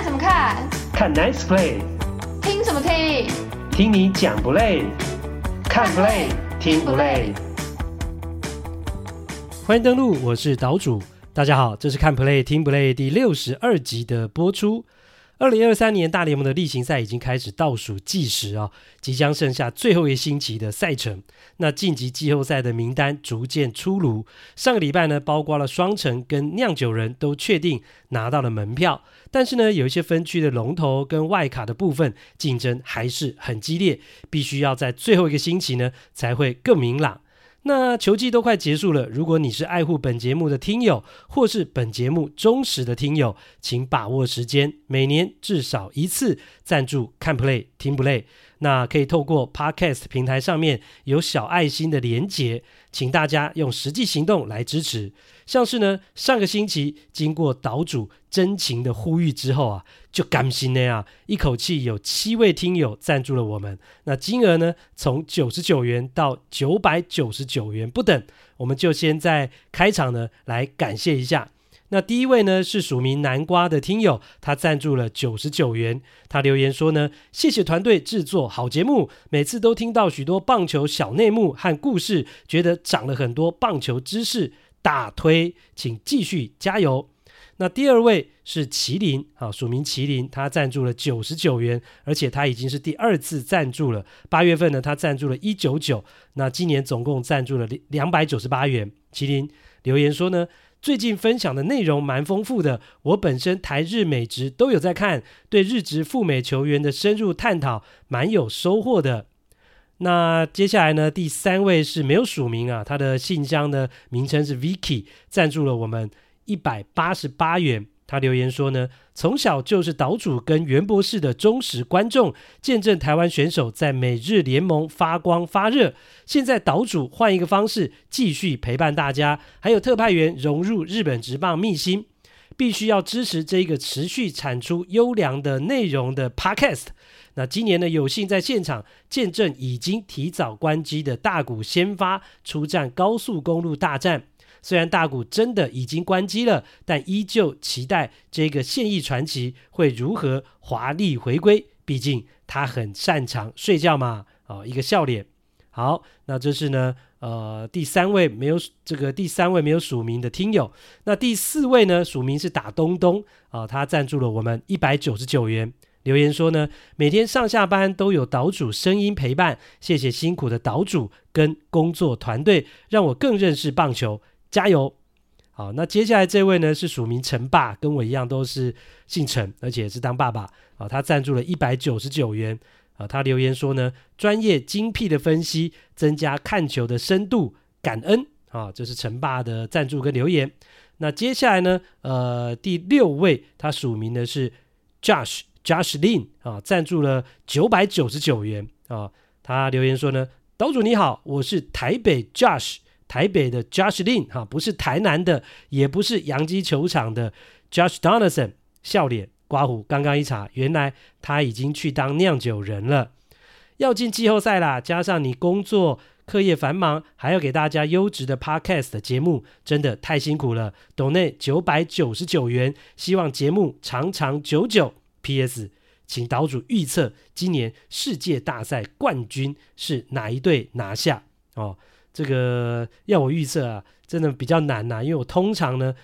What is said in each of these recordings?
看什么看？看 Nice Play。听什么听？听你讲不累？看 Play 听不累？欢迎登录，我是岛主。大家好，这是看 Play 听不累第六十二集的播出。二零二三年大联盟的例行赛已经开始倒数计时啊，即将剩下最后一星期的赛程。那晋级季后赛的名单逐渐出炉。上个礼拜呢，包括了双城跟酿酒人都确定拿到了门票，但是呢，有一些分区的龙头跟外卡的部分竞争还是很激烈，必须要在最后一个星期呢才会更明朗。那球季都快结束了，如果你是爱护本节目的听友，或是本节目忠实的听友，请把握时间，每年至少一次赞助看 Play 听不累。那可以透过 Podcast 平台上面有小爱心的连结，请大家用实际行动来支持。像是呢，上个星期经过岛主真情的呼吁之后啊，就甘心的啊，一口气有七位听友赞助了我们。那金额呢，从九十九元到九百九十九元不等。我们就先在开场呢来感谢一下。那第一位呢是署名南瓜的听友，他赞助了九十九元。他留言说呢，谢谢团队制作好节目，每次都听到许多棒球小内幕和故事，觉得长了很多棒球知识，大推，请继续加油。那第二位是麒麟，啊，署名麒麟，他赞助了九十九元，而且他已经是第二次赞助了。八月份呢，他赞助了一九九，那今年总共赞助了两百九十八元。麒麟留言说呢。最近分享的内容蛮丰富的，我本身台日美职都有在看，对日职赴美球员的深入探讨蛮有收获的。那接下来呢，第三位是没有署名啊，他的信箱的名称是 Vicky，赞助了我们一百八十八元。他留言说呢，从小就是岛主跟袁博士的忠实观众，见证台湾选手在美日联盟发光发热。现在岛主换一个方式继续陪伴大家，还有特派员融入日本职棒秘辛，必须要支持这个持续产出优良的内容的 Podcast。那今年呢，有幸在现场见证已经提早关机的大谷先发出战高速公路大战。虽然大谷真的已经关机了，但依旧期待这个现役传奇会如何华丽回归。毕竟他很擅长睡觉嘛。哦，一个笑脸。好，那这是呢，呃，第三位没有这个第三位没有署名的听友。那第四位呢，署名是打东东啊，呃，他赞助了我们一百九十九元。留言说呢，每天上下班都有岛主声音陪伴，谢谢辛苦的岛主跟工作团队，让我更认识棒球。加油！好，那接下来这位呢是署名陈爸，跟我一样都是姓陈，而且是当爸爸啊。他赞助了一百九十九元啊。他留言说呢，专业精辟的分析，增加看球的深度，感恩啊。这是陈爸的赞助跟留言。那接下来呢，呃，第六位他署名的是 Josh Josh Lin 啊，赞助了九百九十九元啊。他留言说呢，岛主你好，我是台北 Josh。台北的 Josh Lin 哈，不是台南的，也不是洋基球场的 Josh Donaldson，笑脸刮胡。刚刚一查，原来他已经去当酿酒人了，要进季后赛啦。加上你工作课业繁忙，还要给大家优质的 Podcast 的节目，真的太辛苦了。斗内九百九十九元，希望节目长长久久。P.S. 请岛主预测今年世界大赛冠军是哪一队拿下哦。这个要我预测啊，真的比较难呐、因为我通常呢，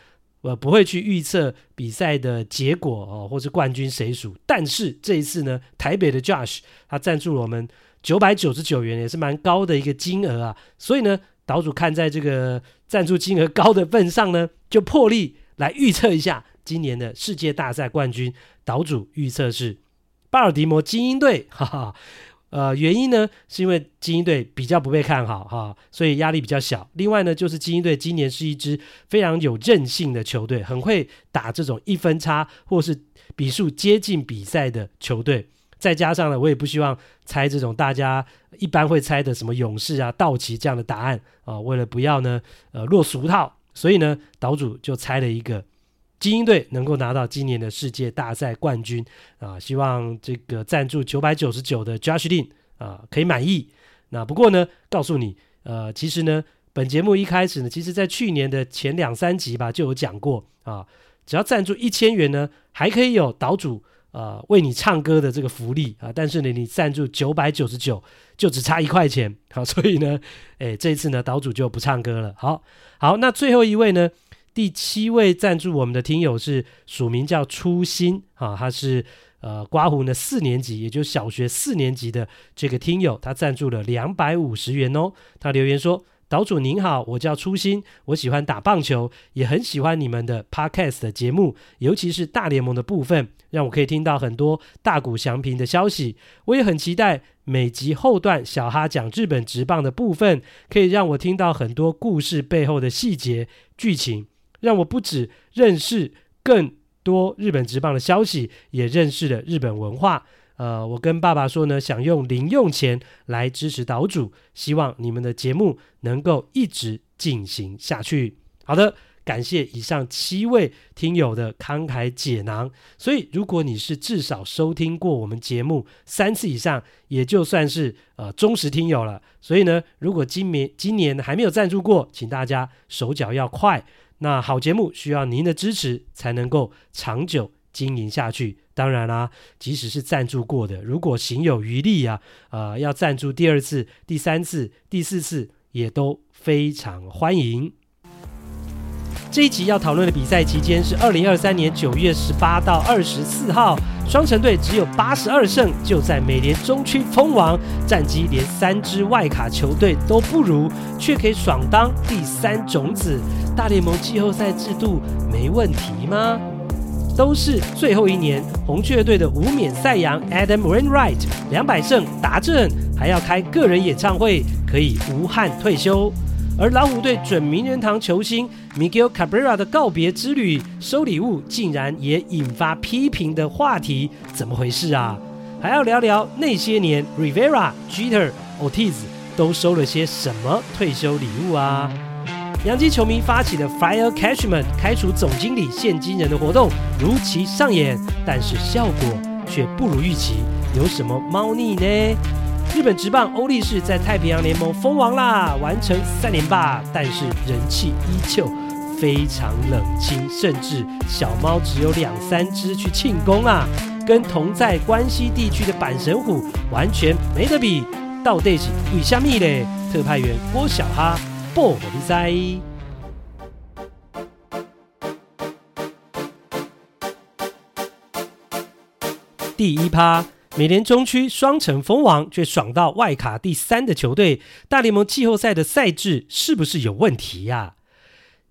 呃不会去预测比赛的结果哦，或是冠军谁属。但是这一次呢，台北的 Josh 他赞助了我们九百九十九元，也是蛮高的一个金额啊。所以呢，岛主看在这个赞助金额高的份上呢，就破例来预测一下今年的世界大赛冠军。岛主预测是巴尔的摩精英队，哈哈。呃，原因呢，是因为精英队比较不被看好哈，所以压力比较小。另外呢，就是精英队今年是一支非常有韧性的球队，很会打这种一分差或是比数接近比赛的球队。再加上呢，我也不希望猜这种大家一般会猜的什么勇士啊、道奇这样的答案啊，为了不要呢，呃，落俗套，所以呢，岛主就猜了一个。精英队能够拿到今年的世界大赛冠军啊！希望这个赞助九百九十九的 Josh Lin 啊可以满意。那不过呢，告诉你，呃，其实呢，本节目一开始呢，其实在去年的前两三集吧就有讲过啊，只要赞助一千元呢，还可以有岛主呃为你唱歌的这个福利啊，但是呢，你赞助九百九十九就只差一块钱，好，所以呢，诶，这一次呢，岛主就不唱歌了。好，好，那最后一位呢，第七位赞助我们的听友是署名叫初心啊，他是呃刮胡呢四年级，也就是小学四年级的这个听友，他赞助了两百五十元哦，他留言说。岛主您好，我叫初心，我喜欢打棒球，也很喜欢你们的 Podcast 的节目，尤其是大联盟的部分，让我可以听到很多大谷翔平的消息。我也很期待每集后段小哈讲日本职棒的部分，可以让我听到很多故事背后的细节剧情，让我不止认识更多日本职棒的消息，也认识了日本文化。呃，我跟爸爸说呢，想用零用钱来支持岛主，希望你们的节目能够一直进行下去。好的，感谢以上七位听友的慷慨解囊。所以，如果你是至少收听过我们节目三次以上，也就算是呃忠实听友了。所以呢，如果今年今年还没有赞助过，请大家手脚要快。那好节目需要您的支持，才能够长久经营下去。当然啦、即使是赞助过的，如果行有余力啊，呃，要赞助第二次、第三次、第四次，也都非常欢迎。这一集要讨论的比赛期间是二零二三年九月十八到二十四号，双城队只有八十二胜，就在美联中区封王，战绩连三支外卡球队都不如，却可以爽当第三种子。大联盟季后赛制度没问题吗？都是最后一年，红雀队的无冕赛扬 Adam Wainwright 两百胜达阵，还要开个人演唱会，可以无憾退休。而老虎队准名人堂球星 Miguel Cabrera 的告别之旅收礼物，竟然也引发批评的话题，怎么回事啊？还要聊聊那些年 Rivera、Jeter、Ortiz 都收了些什么退休礼物啊？洋基球迷发起的 Fire Cashman 开除总经理、现金人的活动如期上演，但是效果却不如预期。有什么猫腻呢？日本职棒欧力士在太平洋联盟封王啦，完成三连霸，但是人气依旧非常冷清，甚至小猫只有两三只去庆功啊，跟同在关西地区的阪神虎完全没得比。到底是为虾米嘞？特派员郭小哈。报比赛第一趴，美联中区双城封王，却爽到外卡第三的球队，大联盟季后赛的赛制是不是有问题呀？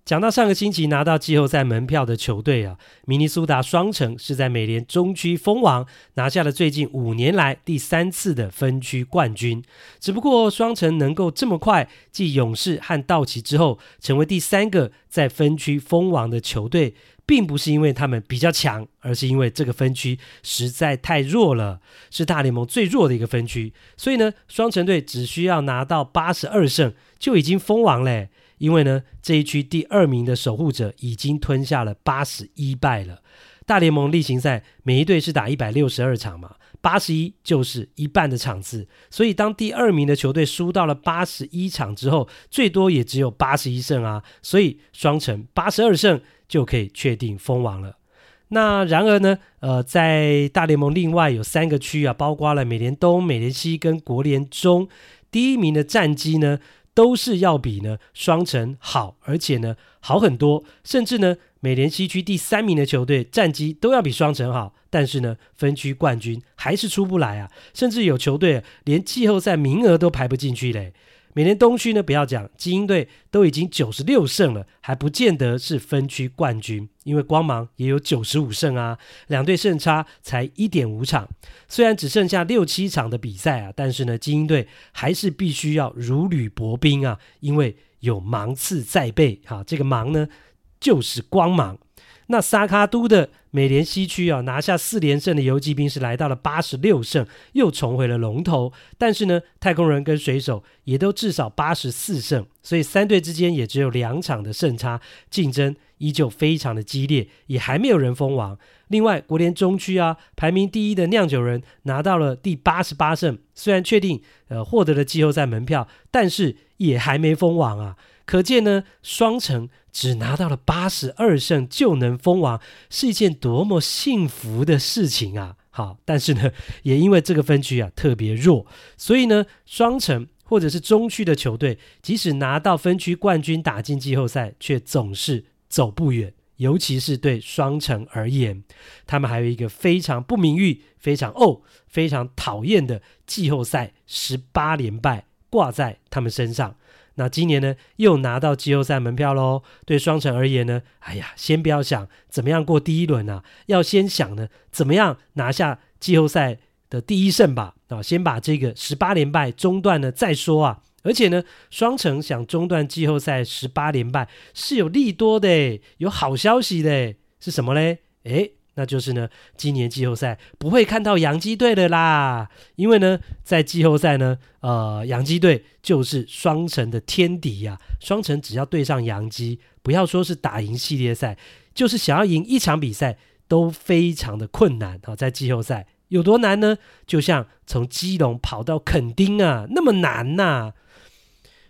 讲到上个星期拿到季后赛门票的球队啊，明尼苏达双城是在美联中区封王，拿下了最近五年来第三次的分区冠军。只不过双城能够这么快继勇士和道奇之后，成为第三个在分区封王的球队，并不是因为他们比较强，而是因为这个分区实在太弱了，是大联盟最弱的一个分区。所以呢，双城队只需要拿到八十二胜就已经封王嘞。因为呢，这一区第二名的守护者已经吞下了八十一败了。大联盟例行赛每一队是打一百六十二场嘛，八十一就是一半的场次。所以当第二名的球队输到了八十一场之后，最多也只有八十一胜啊。所以双城八十二胜就可以确定封王了。那然而呢，呃，在大联盟另外有三个区啊，包括了美联东、美联西跟国联中，第一名的战绩呢，都是要比呢双城好，而且呢好很多，甚至呢美联西区第三名的球队战绩都要比双城好，但是呢分区冠军还是出不来啊，甚至有球队连季后赛名额都排不进去嘞。每年东区呢，不要讲，精英队都已经九十六胜了，还不见得是分区冠军，因为光芒也有九十五胜啊，两队胜差才一点五场。虽然只剩下六七场的比赛啊，但是呢，精英队还是必须要如履薄冰啊，因为有芒刺在背。哈，这个芒呢，就是光芒。那萨卡都的美联西区啊，拿下四连胜的游骑兵是来到了八十六胜，又重回了龙头。但是呢，太空人跟水手也都至少八十四胜，所以三队之间也只有两场的胜差，竞争依旧非常的激烈，也还没有人封王。另外，国联中区啊，排名第一的酿酒人拿到了第八十八胜，虽然确定呃获得了季后赛门票，但是也还没封王啊。可见呢，双城只拿到了八十二胜就能封王，是一件多么幸福的事情啊！好，但是呢，也因为这个分区啊特别弱，所以呢，双城或者是中区的球队，即使拿到分区冠军，打进季后赛，却总是走不远。尤其是对双城而言，他们还有一个非常不名誉、非常哦、非常讨厌的季后赛十八连败挂在他们身上。那今年呢，又拿到季后赛门票喽。对双城而言呢，哎呀，先不要想怎么样过第一轮啊，要先想呢，怎么样拿下季后赛的第一胜吧。啊，先把这个十八连败中断了再说啊。而且呢，双城想中断季后赛十八连败是有利多的，有好消息的，是什么嘞？诶，那就是呢，今年季后赛不会看到洋基队的啦，因为呢，在季后赛呢，呃，洋基队就是双城的天敌呀、双城只要对上洋基，不要说是打赢系列赛，就是想要赢一场比赛都非常的困难啊。在季后赛有多难呢？就像从基隆跑到垦丁啊，那么难呐、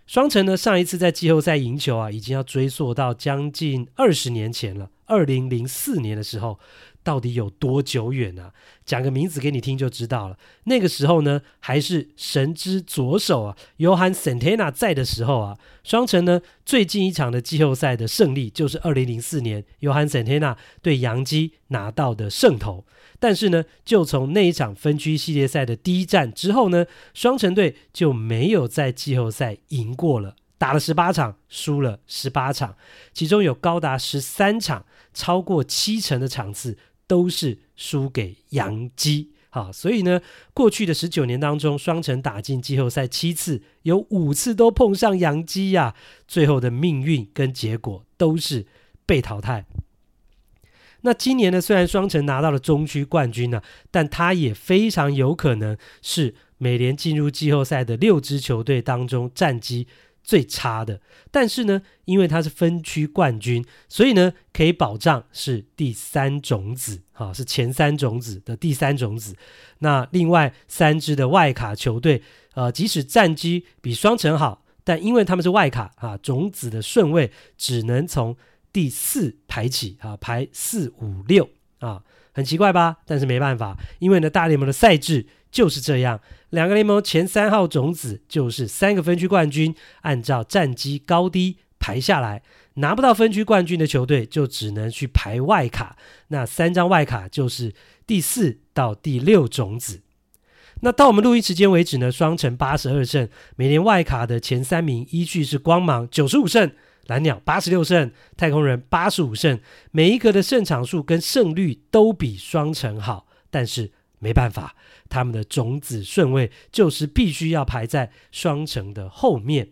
双城呢，上一次在季后赛赢球啊，已经要追溯到将近二十年前了。二零零四年的时候，到底有多久远、啊？讲个名字给你听就知道了。那个时候呢，还是神之左手啊，Johan Santana 在的时候啊。双城呢，最近一场的季后赛的胜利，就是二零零四年 Johan Santana 对洋基拿到的胜投。但是呢，就从那一场分区系列赛的第一战之后呢，双城队就没有在季后赛赢过了，打了十八场，输了十八场，其中有高达十三场，超过七成的场次都是输给洋基。好，所以呢，过去的十九年当中，双城打进季后赛七次，有五次都碰上洋基呀，最后的命运跟结果都是被淘汰。那今年呢，虽然双城拿到了中区冠军呢、但他也非常有可能是美联进入季后赛的六支球队当中战绩最差的。但是呢，因为它是分区冠军，所以呢，可以保障是第三种子，哈，是前三种子的第三种子。那另外三支的外卡球队，呃，即使战绩比双城好，但因为他们是外卡啊，种子的顺位只能从。第四排起啊，排四五六啊，很奇怪吧？但是没办法，因为呢，大联盟的赛制就是这样，两个联盟前三号种子就是三个分区冠军，按照战绩高低排下来，拿不到分区冠军的球队就只能去排外卡，那三张外卡就是第四到第六种子。那到我们录音时间为止呢，双城八十二胜，每年外卡的前三名依据是光芒九十五胜。蓝鸟八十六胜，太空人八十五胜，每一个的胜场数跟胜率都比双城好，但是没办法，他们的种子顺位就是必须要排在双城的后面。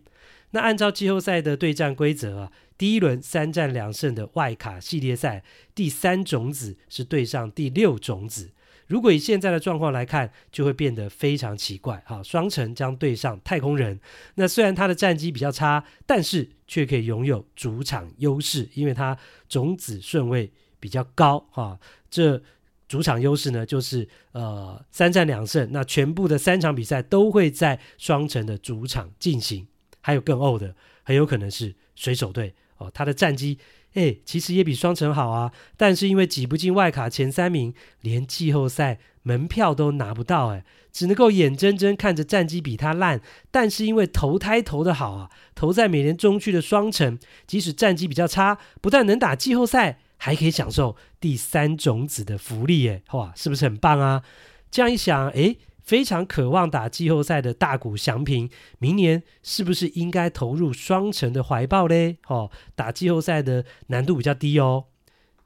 那按照季后赛的对战规则啊，第一轮三战两胜的外卡系列赛，第三种子是对上第六种子。如果以现在的状况来看，就会变得非常奇怪。哈，双城将对上太空人。那虽然他的战绩比较差，但是却可以拥有主场优势，因为他种子顺位比较高。哈，这主场优势呢，就是呃三战两胜，那全部的三场比赛都会在双城的主场进行。还有更欧的，很有可能是水手队哦，他的战绩。哎，其实也比双城好啊，但是因为挤不进外卡前三名，连季后赛门票都拿不到，哎，只能够眼睁睁看着战绩比他烂。但是因为投胎投得好啊，投在美联中区的双城，即使战绩比较差，不但能打季后赛，还可以享受第三种子的福利，哎，哇，是不是很棒啊？这样一想，哎。非常渴望打季后赛的大谷翔平，明年是不是应该投入双城的怀抱嘞？哦，打季后赛的难度比较低哦。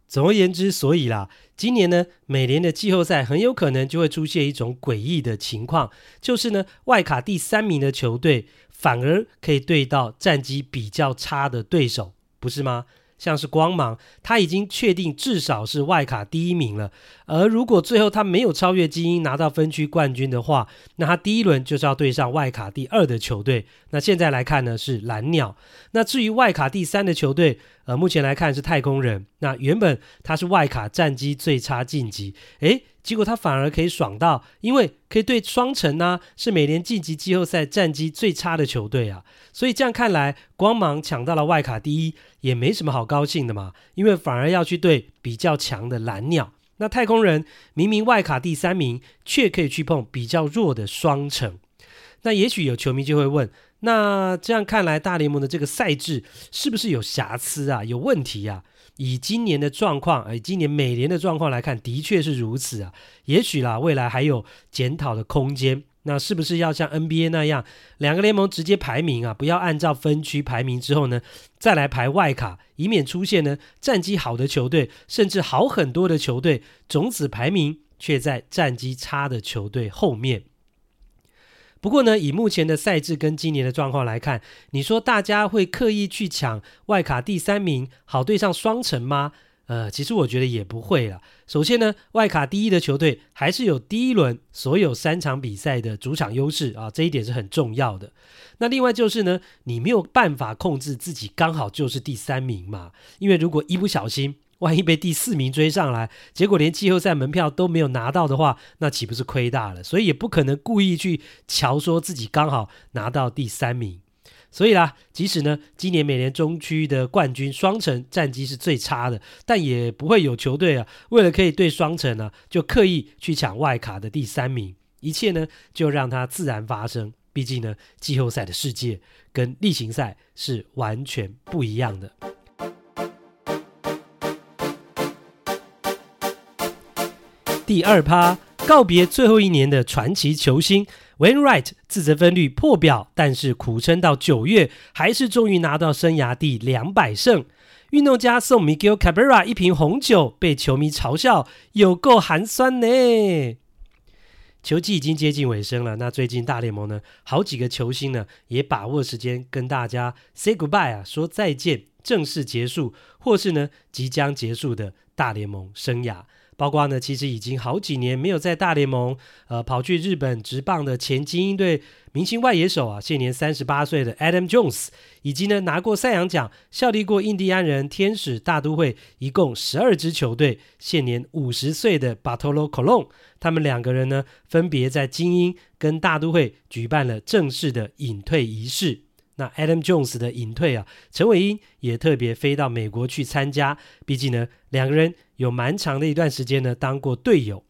总而言之，所以啦，今年呢，美联的季后赛很有可能就会出现一种诡异的情况，就是呢，外卡第三名的球队反而可以对到战绩比较差的对手，不是吗？像是光芒，他已经确定至少是外卡第一名了。而如果最后他没有超越精英拿到分区冠军的话，那他第一轮就是要对上外卡第二的球队。那现在来看呢，是蓝鸟。那至于外卡第三的球队，呃，目前来看是太空人。那原本他是外卡战绩最差晋级，诶，结果他反而可以爽到，因为可以对双城呢、是每年晋级季后赛战绩最差的球队啊。所以这样看来，光芒抢到了外卡第一，也没什么好高兴的嘛，因为反而要去对比较强的蓝鸟。那太空人明明外卡第三名，却可以去碰比较弱的双城。那也许有球迷就会问，那这样看来，大联盟的这个赛制是不是有瑕疵啊？有问题啊？以今年的状况，以今年美联的状况来看，的确是如此啊。也许啦，未来还有检讨的空间。那是不是要像 NBA 那样，两个联盟直接排名啊？不要按照分区排名之后呢，再来排外卡，以免出现呢战绩好的球队，甚至好很多的球队，种子排名却在战绩差的球队后面。不过呢，以目前的赛制跟今年的状况来看，你说大家会刻意去抢外卡第三名，好对上双城吗？呃，其实我觉得也不会啦。首先呢，外卡第一的球队还是有第一轮所有三场比赛的主场优势啊，这一点是很重要的。那另外就是呢，你没有办法控制自己刚好就是第三名嘛，因为如果一不小心，万一被第四名追上来，结果连季后赛门票都没有拿到的话，那岂不是亏大了？所以也不可能故意去乔说自己刚好拿到第三名。所以啦，即使呢今年美联中区的冠军双城战绩是最差的，但也不会有球队啊为了可以对双城呢就刻意去抢外卡的第三名。一切呢就让它自然发生。毕竟呢季后赛的世界跟例行赛是完全不一样的。第二趴，告别最后一年的传奇球星 Wainwright 自责分率破表，但是苦撑到九月，还是终于拿到生涯第两百胜。运动家送 Miguel Cabrera 一瓶红酒，被球迷嘲笑有够寒酸呢。球季已经接近尾声了，那最近大联盟呢，好几个球星呢也把握时间跟大家 say goodbye 啊，说再见，正式结束，或是呢即将结束的大联盟生涯。包括呢，其实已经好几年没有在大联盟，呃，跑去日本职棒的前精英队明星外野手啊，现年三十八岁的 Adam Jones，以及呢拿过赛扬奖、效力过印第安人、天使、大都会，一共十二支球队，现年五十岁的 Bartolo Colon，他们两个人呢，分别在精英跟大都会举办了正式的隐退仪式。那 Adam Jones 的隐退啊，陈伟英也特别飞到美国去参加，毕竟呢，两个人。有蛮长的一段时间呢，当过队友。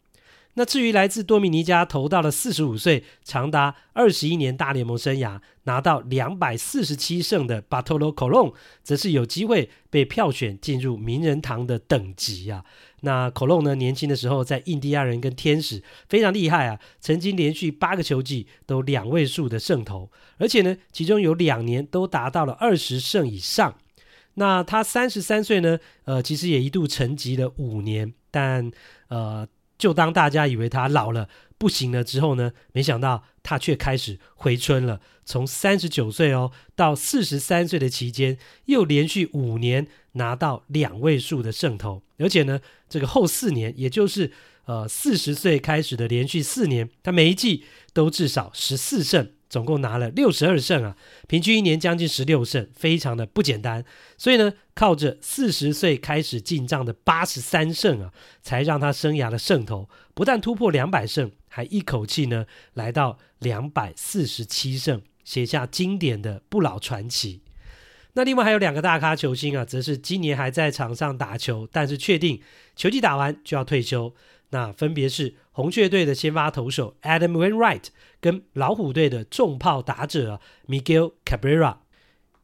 那至于来自多米尼加投到了四十五岁，长达二十一年大联盟生涯，拿到两百四十七胜的巴托罗·科隆，则是有机会被票选进入名人堂的等级啊。那科隆呢，年轻的时候在印第安人跟天使非常厉害啊，曾经连续八个球季都两位数的胜投，而且呢，其中有两年都达到了二十胜以上。那他三十三岁呢，呃，其实也一度沉寂了五年，但呃，就当大家以为他老了不行了之后呢，没想到他却开始回春了。从三十九岁哦到四十三岁的期间，又连续五年拿到两位数的胜投，而且呢，这个后四年，也就是呃四十岁开始的连续四年，他每一季都至少十四胜。总共拿了六十二胜啊，平均一年将近十六胜，非常的不简单。所以呢，靠着四十岁开始进账的八十三胜啊，才让他生涯的胜投不但突破两百胜，还一口气呢来到两百四十七胜，写下经典的不老传奇。那另外还有两个大咖球星啊，则是今年还在场上打球，但是确定球季打完就要退休。那分别是红雀队的先发投手 Adam Wainwright 跟老虎队的重炮打者 Miguel Cabrera，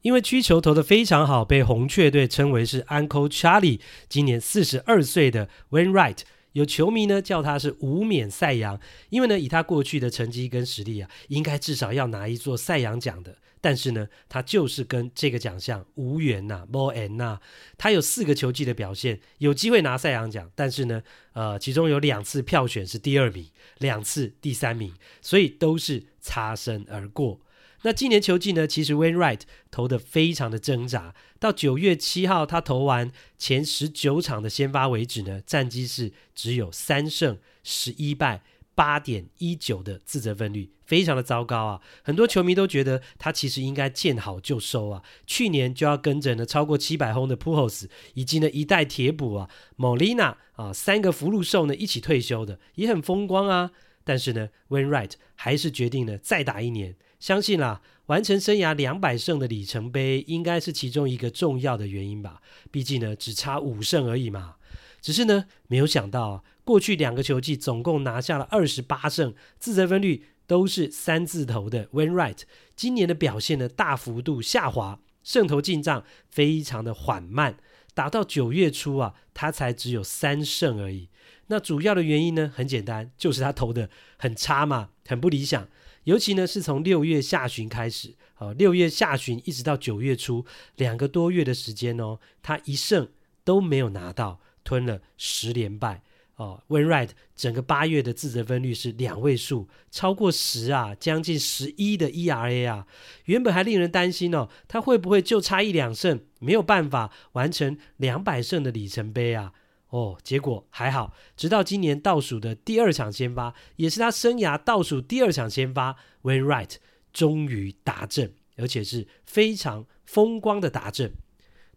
因为曲球投的非常好，被红雀队称为是 Uncle Charlie。今年四十二岁的 Wainwright，有球迷呢叫他是无冕赛扬，因为呢以他过去的成绩跟实力啊，应该至少要拿一座赛扬奖的。但是呢，他就是跟这个奖项无缘呐，无缘呐。他有四个球季的表现，有机会拿赛扬奖，但是呢，呃，其中有两次票选是第二名，两次第三名，所以都是擦身而过。那今年球季呢，其实 Wainwright 投得非常的挣扎，到九月七号他投完前十九场的先发为止呢，战绩是只有三胜十一败八点一九的自责分率，非常的糟糕啊！很多球迷都觉得他其实应该见好就收啊。去年就要跟着呢超过七百轰的 Pujols 以及呢一代铁捕啊 Molina 啊三个福禄寿呢一起退休的，也很风光啊。但是呢，Wainwright 还是决定呢再打一年。相信啦，完成生涯两百胜的里程碑应该是其中一个重要的原因吧。毕竟呢只差五胜而已嘛。只是呢没有想到。过去两个球季总共拿下了二十八胜，自责分率都是三字头的。win right 今年的表现呢大幅度下滑，胜投进账非常的缓慢，打到九月初啊，他才只有三胜而已。那主要的原因呢很简单，就是他投的很差嘛，很不理想。尤其呢是从六月下旬开始，啊，六月下旬一直到九月初两个多月的时间哦，他一胜都没有拿到，吞了十连败。哦，Wainwright 整个八月的自责分率是两位数，超过十啊，将近十一的 ERA 啊，原本还令人担心哦，他会不会就差一两胜，没有办法完成两百胜的里程碑啊？哦，结果还好，直到今年倒数的第二场先发，也是他生涯倒数第二场先发，Wainwright 终于达阵，而且是非常风光的达阵。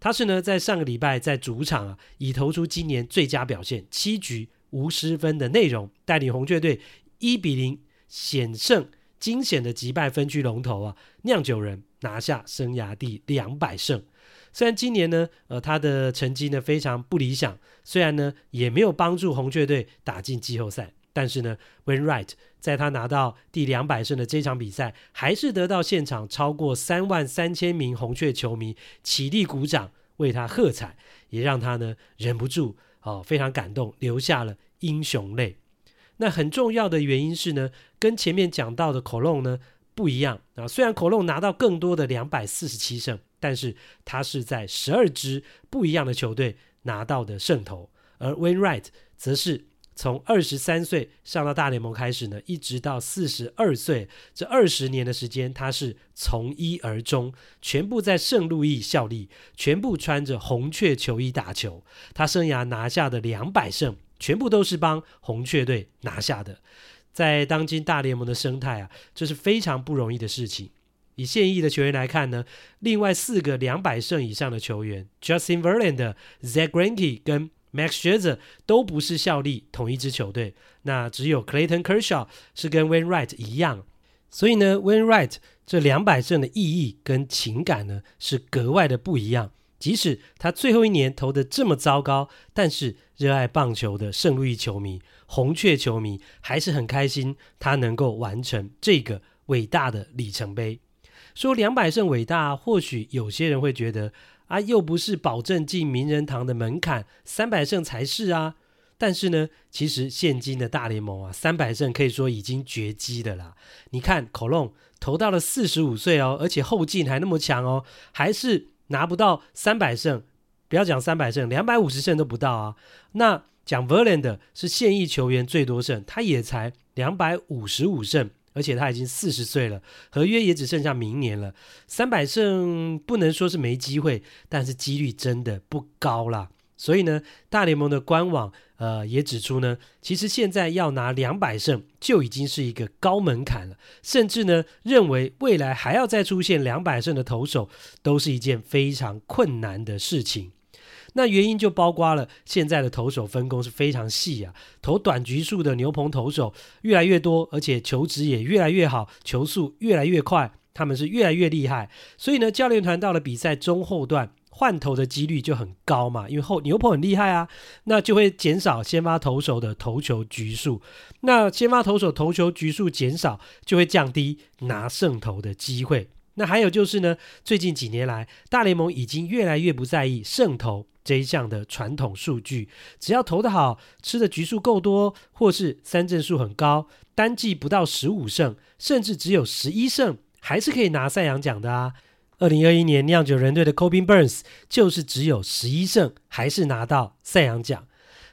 他是呢，在上个礼拜在主场啊，已投出今年最佳表现，七局无失分的内容，带领红雀队一比零险胜，惊险的击败分区龙头啊酿酒人，拿下生涯第两百胜。虽然今年呢，呃，他的成绩呢非常不理想，虽然呢也没有帮助红雀队打进季后赛。但是呢，Wainwright 在他拿到第两百胜的这场比赛，还是得到现场超过三万三千名红雀球迷起立鼓掌为他喝彩，也让他呢忍不住哦非常感动，流下了英雄泪。那很重要的原因是呢，跟前面讲到的 Colon 呢不一样啊。虽然 Colon 拿到更多的两百四十七胜，但是他是在十二支不一样的球队拿到的胜投，而 Wainwright 则是。从二十三岁上到大联盟开始呢，一直到四十二岁，这二十年的时间，他是从一而终，全部在圣路易效力，全部穿着红雀球衣打球。他生涯拿下的两百胜，全部都是帮红雀队拿下的。在当今大联盟的生态啊，这是非常不容易的事情。以现役的球员来看呢，另外四个两百胜以上的球员，Justin Verlander、Zach Greinke 跟 Max Scherzer 都不是效力同一支球队，那只有 Clayton Kershaw 是跟 Wainwright 一样，所以呢，Wainwright 这两百胜的意义跟情感呢是格外的不一样。即使他最后一年投的这么糟糕，但是热爱棒球的圣路易球迷、红雀球迷还是很开心，他能够完成这个伟大的里程碑。说两百胜伟大，或许有些人会觉得。啊，又不是保证进名人堂的门槛，三百胜才是啊。但是呢，其实现今的大联盟啊，三百胜可以说已经绝迹的啦。你看，Colon 投到了四十五岁哦，而且后劲还那么强哦，还是拿不到三百胜。不要讲三百胜，两百五十胜都不到啊。那讲 Verland 是现役球员最多胜，他也才两百五十五胜。而且他已经四十岁了，合约也只剩下明年了。三百胜不能说是没机会，但是几率真的不高啦。所以呢，大联盟的官网呃也指出呢，其实现在要拿两百胜就已经是一个高门槛了，甚至呢认为未来还要再出现两百胜的投手，都是一件非常困难的事情。那原因就包括了现在的投手分工是非常细啊，投短局数的牛棚投手越来越多，而且球质也越来越好，球速越来越快，他们是越来越厉害。所以呢，教练团到了比赛中后段换投的几率就很高嘛，因为后牛棚很厉害啊，那就会减少先发投手的投球局数。那先发投手投球局数减少，就会降低拿胜投的机会。那还有就是呢，最近几年来，大联盟已经越来越不在意胜投。这一项的传统数据，只要投得好，吃的局数够多，或是三振数很高，单季不到十五胜，甚至只有十一胜，还是可以拿赛扬奖的啊。二零二一年酿酒人队的 Cobin Burns 就是只有十一胜，还是拿到赛扬奖。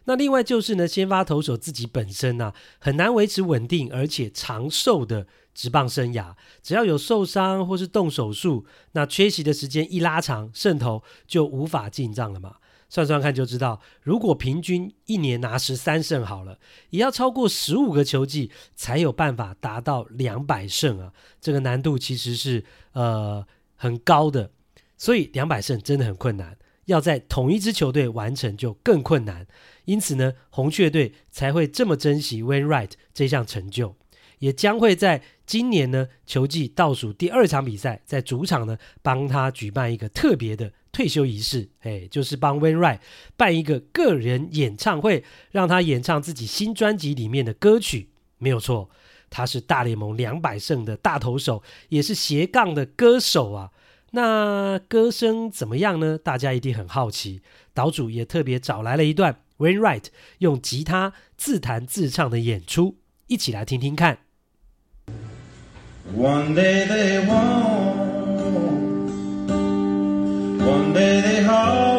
那另外就是呢，先发投手自己本身呢、啊，很难维持稳定而且长寿的职棒生涯，只要有受伤或是动手术，那缺席的时间一拉长，胜投就无法进账了嘛。算算看就知道，如果平均一年拿十三胜好了，也要超过十五个球季才有办法达到两百胜啊！这个难度其实是呃很高的，所以两百胜真的很困难，要在同一支球队完成就更困难。因此呢，红雀队才会这么珍惜 Wainwright 这项成就，也将会在今年呢球季倒数第二场比赛，在主场呢帮他举办一个特别的。退休仪式，哎，就是帮 Wainwright 办一个个人演唱会，让他演唱自己新专辑里面的歌曲，没有错。他是大联盟两百胜的大投手，也是斜杠的歌手啊。那歌声怎么样呢？大家一定很好奇。岛主也特别找来了一段 Wainwright 用吉他自弹自唱的演出，一起来听听看。One day they won. One day they all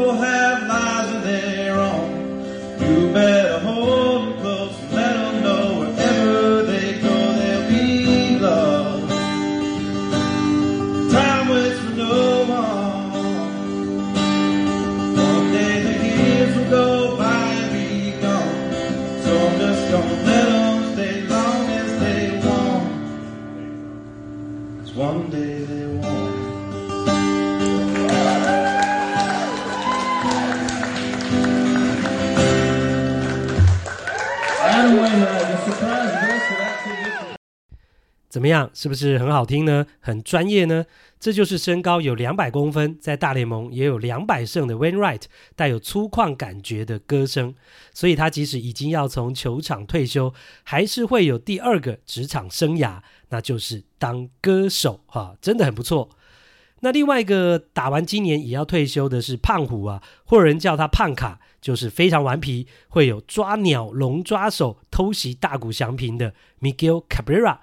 怎么样？是不是很好听呢？很专业呢？这就是身高有两百公分，在大联盟也有两百胜的 Wainwright，带有粗犷感觉的歌声。所以他即使已经要从球场退休，还是会有第二个职场生涯，那就是当歌手。哈、啊，真的很不错。那另外一个打完今年也要退休的是胖虎啊，或者人叫他胖卡，就是非常顽皮，会有抓鸟、龙抓手、偷袭大谷翔平的 Miguel Cabrera。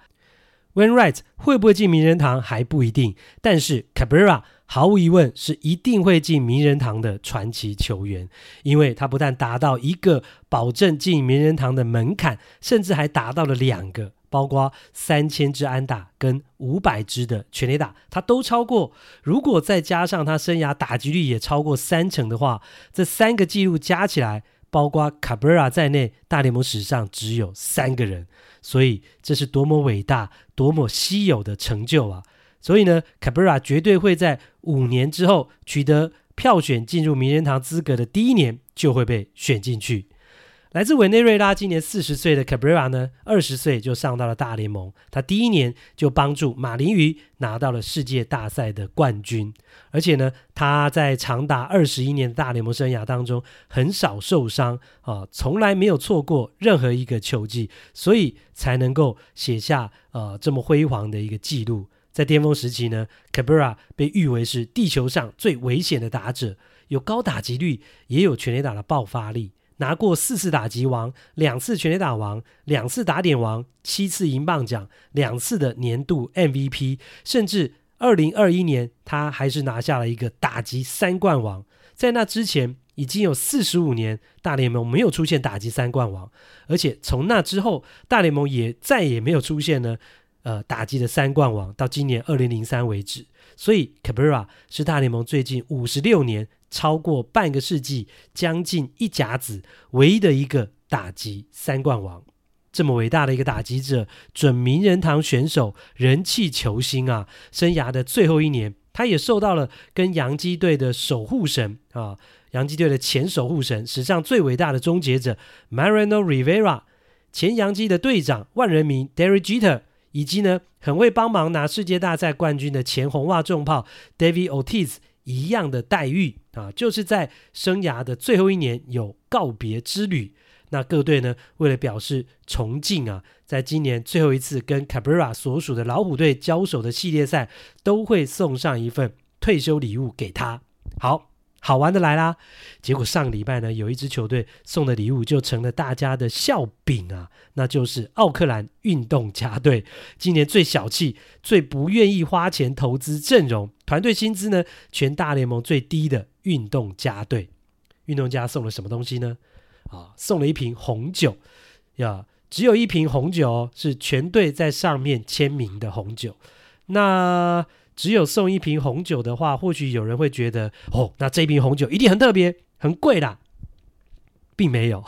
When Wright 会不会进名人堂还不一定，但是 Cabrera 毫无疑问是一定会进名人堂的传奇球员，因为他不但达到一个保证进名人堂的门槛，甚至还达到了两个，包括三千支安打跟五百支的全垒打，他都超过。如果再加上他生涯打击率也超过三成的话，这三个记录加起来，包括 Cabrera 在内，大联盟史上只有三个人。所以这是多么伟大、多么稀有的成就啊！所以呢，Cabrera 绝对会在五年之后取得票选进入名人堂资格的第一年就会被选进去。来自委内瑞拉，今年四十岁的 Cabrera 呢，二十岁就上到了大联盟。他第一年就帮助马林鱼拿到了世界大赛的冠军，而且呢，他在长达二十一年的大联盟生涯当中很少受伤啊，从来没有错过任何一个球季，所以才能够写下呃这么辉煌的一个记录。在巅峰时期呢，Cabrera 被誉为是地球上最危险的打者，有高打击率，也有全垒打的爆发力。拿过四次打击王，两次全垒打王，两次打点王，七次银棒奖，两次的年度 MVP，甚至二零二一年他还是拿下了一个打击三冠王。在那之前，已经有四十五年大联盟没有出现打击三冠王，而且从那之后，大联盟也再也没有出现呢，呃，打击的三冠王，到今年二零零三为止。所以 Cabrera 是大联盟最近五十六年，超过半个世纪，将近一甲子，唯一的一个打击三冠王，这么伟大的一个打击者，准名人堂选手，人气球星啊！生涯的最后一年，他也受到了跟洋基队的守护神啊，洋基队的前守护神，史上最伟大的终结者 Mariano Rivera，前洋基的队长万人迷 Derek Jeter，以及呢很会帮忙拿世界大赛冠军的前红袜重炮 David Ortiz。一样的待遇啊，就是在生涯的最后一年有告别之旅。那各队呢，为了表示崇敬啊，在今年最后一次跟 Cabrera 所属的老虎队交手的系列赛，都会送上一份退休礼物给他。好。好玩的来啦！结果上个礼拜呢，有一支球队送的礼物就成了大家的笑柄啊，那就是奥克兰运动家队，今年最小气、最不愿意花钱投资阵容、团队薪资呢，全大联盟最低的运动家队。运动家送了什么东西呢？啊，送了一瓶红酒呀，只有一瓶红酒是全队在上面签名的红酒。那只有送一瓶红酒的话，或许有人会觉得哦，那这瓶红酒一定很特别。很贵啦。并没有，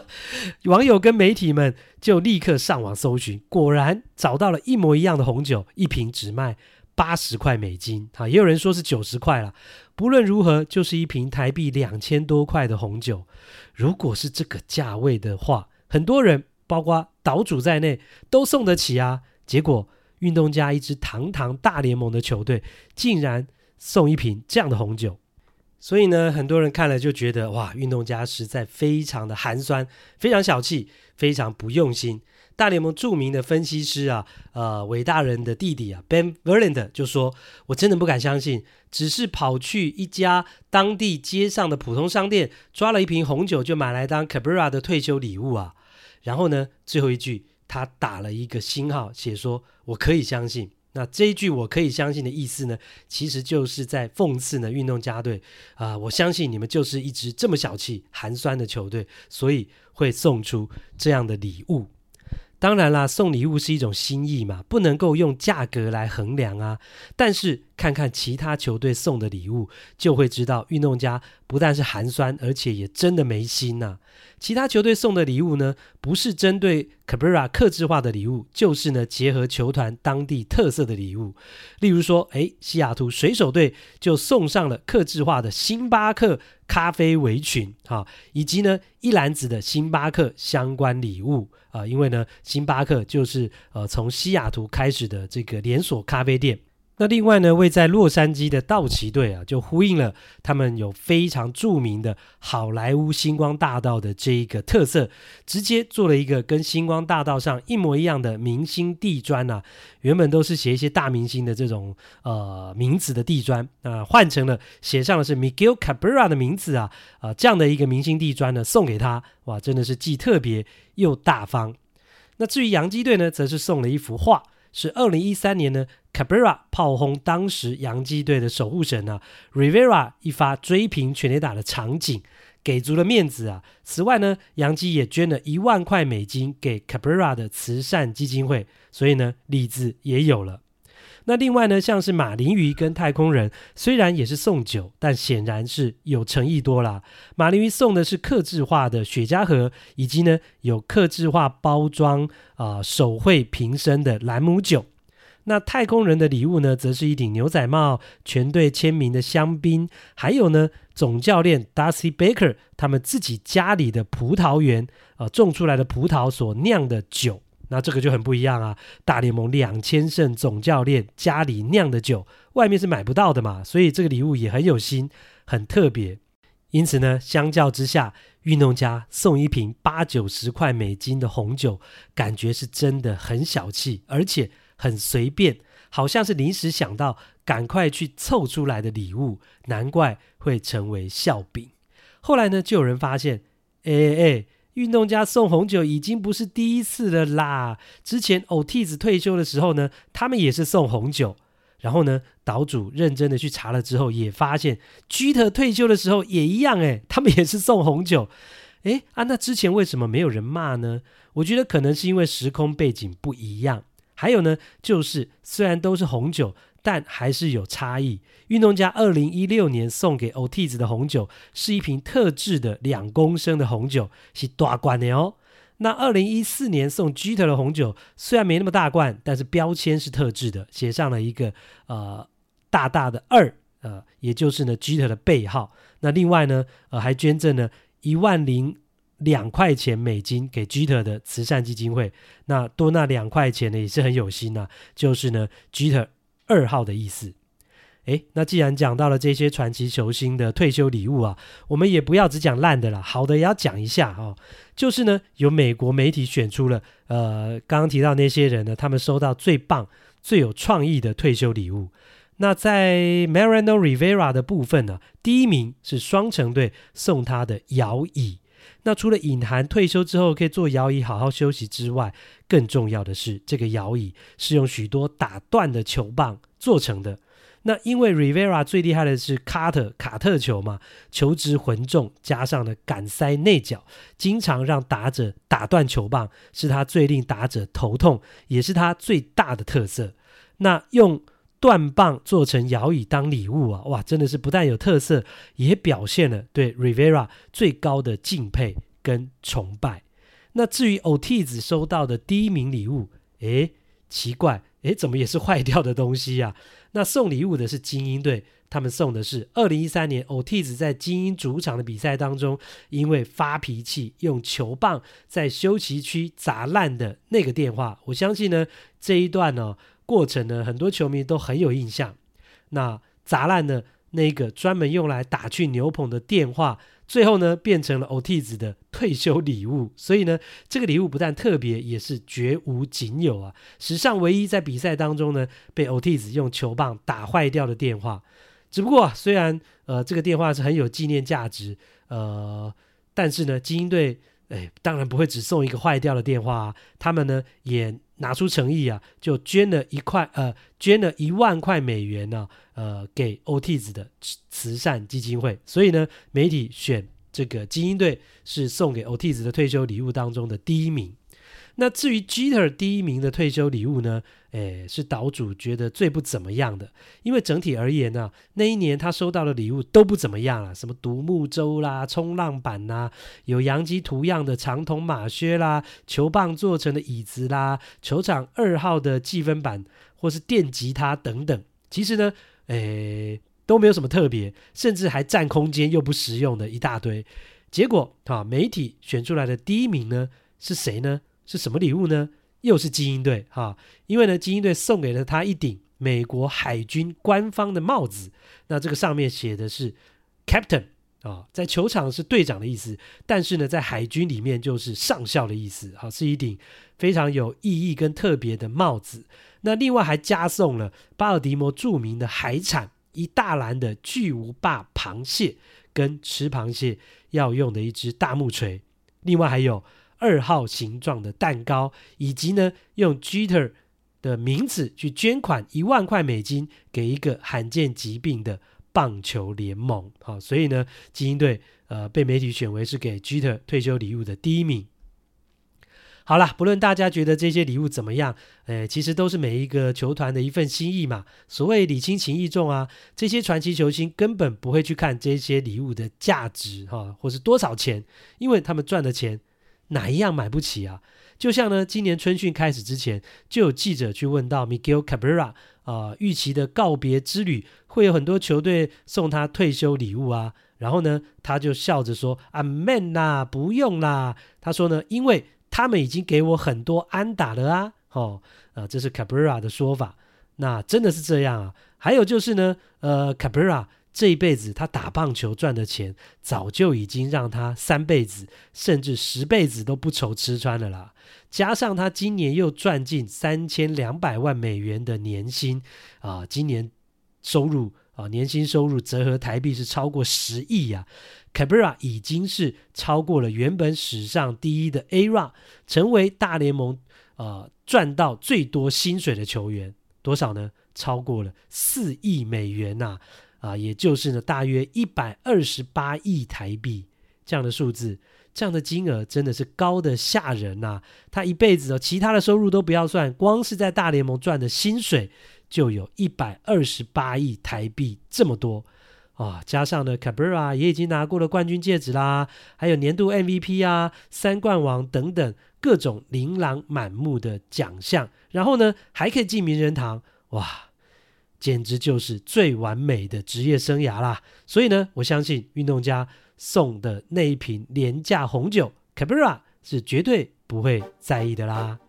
网友跟媒体们就立刻上网搜寻，果然找到了一模一样的红酒，一瓶只卖八十块美金，啊，也有人说是九十块了。不论如何，就是一瓶台币两千多块的红酒。如果是这个价位的话，很多人，包括岛主在内，都送得起啊。结果，运动家一支堂堂大联盟的球队，竟然送一瓶这样的红酒。所以呢，很多人看了就觉得哇，运动家实在非常的寒酸，非常小气，非常不用心。大联盟著名的分析师啊，呃，韦大人的弟弟啊，Ben Verland 就说：“我真的不敢相信，只是跑去一家当地街上的普通商店，抓了一瓶红酒就买来当 Cabrera 的退休礼物啊。”然后呢，最后一句他打了一个星号，写说：“我可以相信。”那这一句我可以相信的意思呢，其实就是在讽刺呢运动家队啊、我相信你们就是一支这么小气、寒酸的球队，所以会送出这样的礼物。当然啦，送礼物是一种心意嘛，不能够用价格来衡量啊。但是看看其他球队送的礼物，就会知道运动家不但是寒酸，而且也真的没心呐、其他球队送的礼物呢，不是针对 Cabrera 客制化的礼物，就是呢结合球团当地特色的礼物。例如说，诶，西雅图水手队就送上了克制化的星巴克咖啡围裙，哈，以及呢一篮子的星巴克相关礼物。啊、因为呢，星巴克就是呃从西雅图开始的这个连锁咖啡店。那另外呢，位在洛杉矶的道奇队啊，就呼应了他们有非常著名的好莱坞星光大道的这一个特色，直接做了一个跟星光大道上一模一样的明星地砖啊。原本都是写一些大明星的这种呃名字的地砖啊、换成了写上的是 Miguel Cabrera 的名字啊啊、这样的一个明星地砖呢，送给他哇，真的是既特别又大方。那至于洋基队呢，则是送了一幅画。是二零一三年呢，Cabrera 炮轰当时洋基队的守护神啊，Rivera 一发追平全垒打的场景，给足了面子啊。此外呢，洋基也捐了一万块美金给 Cabrera 的慈善基金会，所以呢，里子也有了。那另外呢，像是马林鱼跟太空人，虽然也是送酒，但显然是有诚意多啦。马林鱼送的是客制化的雪茄盒，以及呢有客制化包装啊、手绘瓶身的兰姆酒。那太空人的礼物呢，则是一顶牛仔帽、全队签名的香槟，还有呢总教练 Dusty Baker 他们自己家里的葡萄园啊、种出来的葡萄所酿的酒。那这个就很不一样啊！大联盟两千胜总教练家里酿的酒，外面是买不到的嘛，所以这个礼物也很有心，很特别。因此呢，相较之下，运动家送一瓶八九十块美金的红酒，感觉是真的很小气，而且很随便，好像是临时想到赶快去凑出来的礼物，难怪会成为笑柄。后来呢，就有人发现，哎哎哎。运动家送红酒已经不是第一次了啦。之前 Otis 退休的时候呢，他们也是送红酒。然后呢，岛主认真的去查了之后，也发现 Jeter 退休的时候也一样，诶，他们也是送红酒。诶，啊，那之前为什么没有人骂呢？我觉得可能是因为时空背景不一样。还有呢，就是虽然都是红酒。但还是有差异。运动家二零一六年送给 Otis 的红酒是一瓶特制的两公升的红酒，是大罐的哦。那二零一四年送 Jeter 的红酒虽然没那么大罐，但是标签是特制的，写上了一个呃大大的二，呃，也就是呢 Jeter 的背号。那另外呢，呃，还捐赠了一万零两块钱美金给 Jeter 的慈善基金会。那多那两块钱呢，也是很有心呐、啊，就是呢 Jeter。二号的意思，诶，那既然讲到了这些传奇球星的退休礼物啊，我们也不要只讲烂的了，好的也要讲一下哦。就是呢，有美国媒体选出了，呃，刚刚提到那些人呢，他们收到最棒、最有创意的退休礼物。那在 Mariano Rivera 的部分呢，第一名是双城队送他的摇椅。那除了隐含退休之后可以坐摇椅好好休息之外，更重要的是，这个摇椅是用许多打断的球棒做成的。那因为 Rivera 最厉害的是卡特卡特球嘛，球质浑重，加上了杆塞内角，经常让打者打断球棒，是他最令打者头痛，也是他最大的特色。那用断棒做成摇椅当礼物啊，哇，真的是不但有特色，也表现了对 Rivera 最高的敬佩跟崇拜。那至于 O'Tis 收到的第一名礼物，诶，奇怪，诶，怎么也是坏掉的东西呀？那送礼物的是精英队，他们送的是二零一三年 O'Tis 在精英主场的比赛当中，因为发脾气用球棒在休息区砸烂的那个电话。我相信呢，这一段呢、哦、过程呢，很多球迷都很有印象。那砸烂的那个专门用来打去牛棚的电话。最后呢，变成了 Ortiz 的退休礼物，所以呢，这个礼物不但特别，也是绝无仅有啊！史上唯一在比赛当中呢，被 Ortiz 用球棒打坏掉的电话。只不过，虽然呃这个电话是很有纪念价值，呃，但是呢，精英队哎，当然不会只送一个坏掉的电话啊，他们呢也。拿出诚意啊，就捐了一块呃，捐了一万块美元呢，呃，给 OT 子的慈善基金会。所以呢，媒体选这个精英队是送给 OT 子的退休礼物当中的第一名。那至于 Jeter 第一名的退休礼物呢？诶，是岛主觉得最不怎么样的，因为整体而言呢、啊，那一年他收到的礼物都不怎么样了，什么独木舟啦、冲浪板啦、有洋基图样的长筒马靴啦、球棒做成的椅子啦、球场二号的计分板或是电吉他等等，其实呢，诶，都没有什么特别，甚至还占空间又不实用的一大堆。结果啊，媒体选出来的第一名呢，是谁呢？是什么礼物呢？又是精英队哈，因为呢，精英队送给了他一顶美国海军官方的帽子，那这个上面写的是 Captain 啊，在球场是队长的意思，但是呢，在海军里面就是上校的意思，好，是一顶非常有意义跟特别的帽子。那另外还加送了巴尔的摩著名的海产一大篮的巨无霸螃蟹，跟吃螃蟹要用的一只大木锤，另外还有。二号形状的蛋糕，以及呢，用 Jeter 的名字去捐款一万块美金给一个罕见疾病的棒球联盟。好，所以呢，精英队呃被媒体选为是给 Jeter 退休礼物的第一名。好啦，不论大家觉得这些礼物怎么样，诶，其实都是每一个球团的一份心意嘛。所谓礼轻情意重啊，这些传奇球星根本不会去看这些礼物的价值哈，或是多少钱，因为他们赚的钱。哪一样买不起啊？就像呢，今年春训开始之前，就有记者去问到 Miguel Cabrera 啊、预期的告别之旅会有很多球队送他退休礼物啊。然后呢，他就笑着说：“啊，man 啦，不用啦。”他说呢，因为他们已经给我很多安打了啊。哦，呃，这是 Cabrera 的说法。那真的是这样啊？还有就是呢，呃，Cabrera。这一辈子他打棒球赚的钱，早就已经让他三辈子甚至十辈子都不愁吃穿了啦。加上他今年又赚进三千两百万美元的年薪啊，今年收入啊，年薪收入折合台币是超过十亿呀。Cabrera 已经是超过了原本史上第一的 Ara，成为大联盟啊赚到最多薪水的球员。多少呢？超过了四亿美元呐！啊，啊也就是呢，大约一百二十八亿台币这样的数字，这样的金额真的是高的吓人呐、他一辈子哦，其他的收入都不要算，光是在大联盟赚的薪水就有一百二十八亿台币这么多啊！加上呢，Cabrera 也已经拿过了冠军戒指啦，还有年度 MVP 啊、三冠王等等各种琳琅满目的奖项，然后呢，还可以进名人堂，哇！简直就是最完美的职业生涯啦！所以呢，我相信运动家送的那一瓶廉价红酒，Cabrera 是绝对不会在意的啦。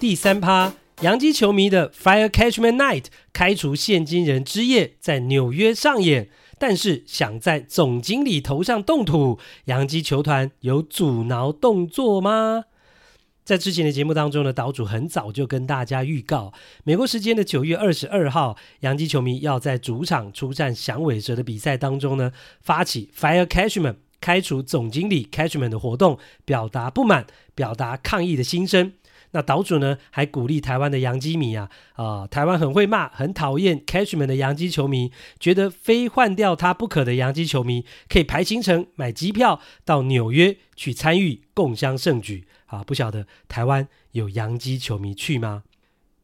第三趴，洋基球迷的 Fire Catchman Night 开除现金人之夜在纽约上演，但是想在总经理头上动土，洋基球团有阻挠动作吗？在之前的节目当中呢，岛主很早就跟大家预告，美国时间的九月二十二号，洋基球迷要在主场出战响尾蛇的比赛当中呢，发起 Fire Catchman 开除总经理 Catchman 的活动，表达不满，表达抗议的心声。那岛主呢还鼓励台湾的洋基迷啊啊、台湾很会骂，很讨厌 Cashman 的洋基球迷，觉得非换掉他不可的洋基球迷，可以排行程买机票到纽约去参与共襄盛举啊！不晓得台湾有洋基球迷去吗？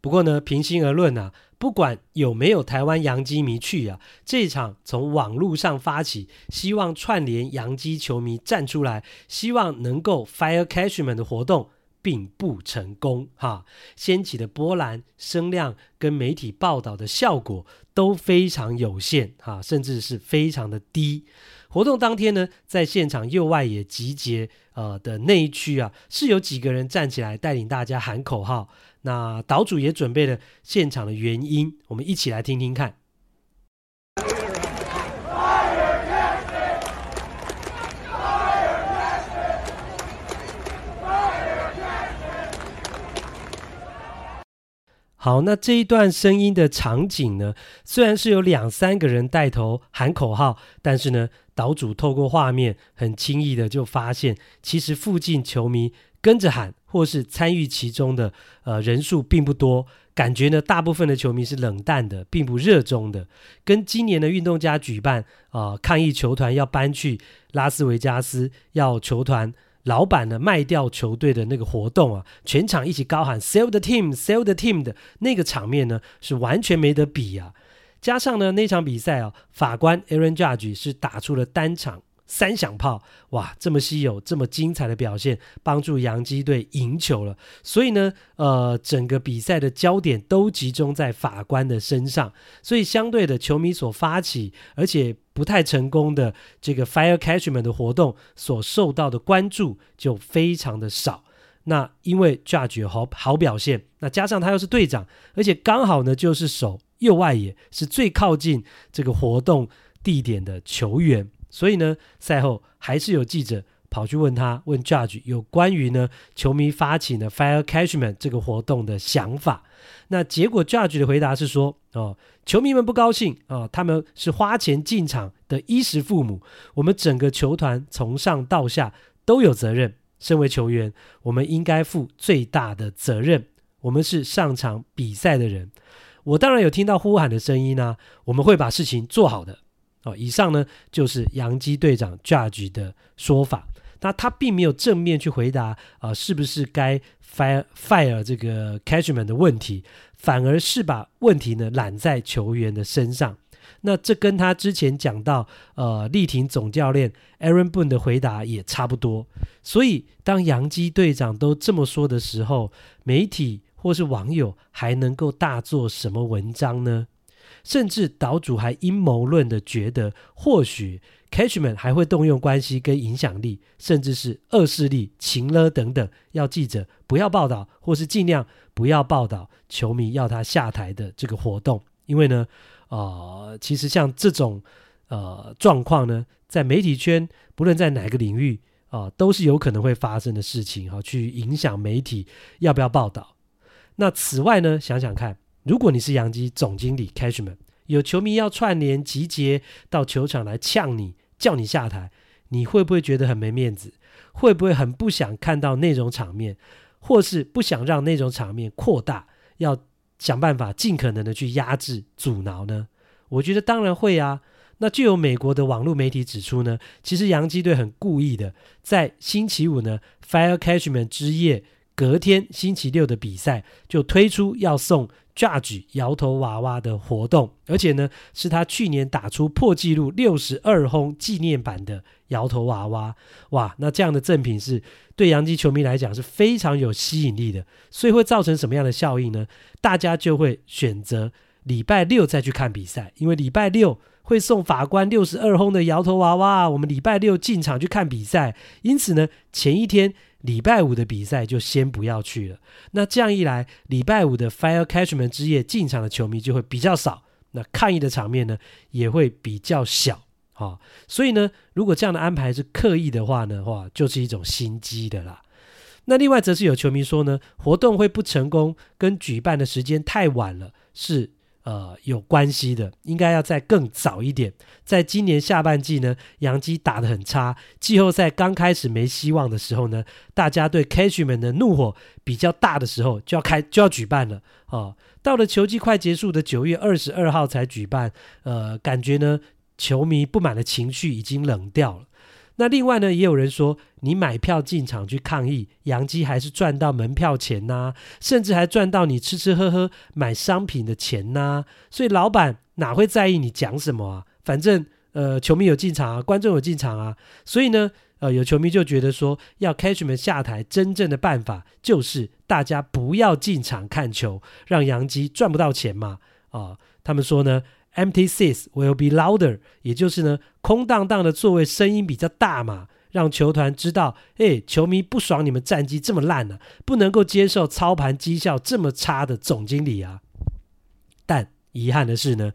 不过呢，平心而论啊，不管有没有台湾洋基迷去啊，这一场从网络上发起，希望串联洋基球迷站出来，希望能够 fire Cashman 的活动。并不成功，哈，掀起的波澜、声量跟媒体报道的效果都非常有限，哈，甚至是非常的低。活动当天呢，在现场右外野集结呃的那一区啊，是有几个人站起来带领大家喊口号。那岛主也准备了现场的原因，我们一起来听听看。好，那这一段声音的场景呢，虽然是有两三个人带头喊口号，但是呢，岛主透过画面很轻易的就发现，其实附近球迷跟着喊或是参与其中的呃人数并不多，感觉呢，大部分的球迷是冷淡的，并不热衷的，跟今年的运动家举办啊、抗议球团要搬去拉斯维加斯，要球团。老板呢，卖掉球队的那个活动啊，全场一起高喊 “Sell the team, sell the team” 的那个场面呢，是完全没得比啊。加上呢，那场比赛啊，法官 Aaron Judge 是打出了单场。三响炮，哇，这么稀有、这么精彩的表现，帮助洋基队赢球了。所以呢，呃，整个比赛的焦点都集中在法官的身上。所以相对的，球迷所发起而且不太成功的这个 Fire Cashman 的活动，所受到的关注就非常的少。那因为 Judge 好好表现，那加上他又是队长，而且刚好呢就是守右外野，是最靠近这个活动地点的球员。所以呢，赛后还是有记者跑去问他，问 Judge 有关于呢球迷发起呢 Fire Cashman 这个活动的想法。那结果 Judge 的回答是说：哦，球迷们不高兴啊、他们是花钱进场的衣食父母，我们整个球团从上到下都有责任。身为球员，我们应该负最大的责任。我们是上场比赛的人，我当然有听到呼喊的声音呢、啊，我们会把事情做好的。哦，以上呢就是洋基队长 Judge 的说法。那他并没有正面去回答啊、呃，是不是该 fire fire 这个 catchman 的问题，反而是把问题呢揽在球员的身上。那这跟他之前讲到呃力挺总教练 Aaron Boone 的回答也差不多。所以当洋基队长都这么说的时候，媒体或是网友还能够大做什么文章呢？甚至岛主还阴谋论的觉得，或许 Catchman 还会动用关系跟影响力，甚至是恶势力、情勒等等，要记者不要报道，或是尽量不要报道球迷要他下台的这个活动。因为呢，呃，其实像这种呃状况呢，在媒体圈，不论在哪个领域啊、都是有可能会发生的事情哈，去影响媒体要不要报道。那此外呢，想想看。如果你是洋基总经理 Cashman，有球迷要串联集结到球场来呛你，叫你下台，你会不会觉得很没面子？会不会很不想看到那种场面，或是不想让那种场面扩大，要想办法尽可能的去压制、阻挠呢？我觉得当然会啊。那就有美国的网络媒体指出呢，其实洋基队很故意的，在星期五呢 Fire Cashman 之夜，隔天星期六的比赛就推出要送。Judge 摇头娃娃的活动，而且呢，是他去年打出破纪录六十二轰纪念版的摇头娃娃。哇，那这样的赠品是对洋基球迷来讲是非常有吸引力的。所以会造成什么样的效应呢？大家就会选择礼拜六再去看比赛，因为礼拜六会送法官六十二轰的摇头娃娃，我们礼拜六进场去看比赛。因此呢，前一天。礼拜五的比赛就先不要去了。那这样一来，礼拜五的 Fire Catchment 之夜进场的球迷就会比较少，那抗议的场面呢也会比较小。哈、哦，所以呢，如果这样的安排是刻意的话呢，哇，就是一种心机的啦。那另外则是有球迷说呢，活动会不成功，跟举办的时间太晚了，是呃有关系的，应该要再更早一点。在今年下半季呢，洋基打得很差，季后赛刚开始没希望的时候呢，大家对 Cashman 的怒火比较大的时候，就要开就要举办了哦。到了球季快结束的九月二十二号才举办，呃，感觉呢，球迷不满的情绪已经冷掉了。那另外呢，也有人说，你买票进场去抗议，洋基还是赚到门票钱呐、甚至还赚到你吃吃喝喝买商品的钱呐、所以老板哪会在意你讲什么啊？反正呃，球迷有进场啊，观众有进场啊。所以呢，呃，有球迷就觉得说，要 Cashman 下台，真正的办法就是大家不要进场看球，让洋基赚不到钱嘛。啊、他们说呢。Empty seats will be louder，也就是呢，空荡荡的座位声音比较大嘛，让球团知道，哎，球迷不爽你们战绩这么烂呢、啊，不能够接受操盘绩效这么差的总经理啊。但遗憾的是呢，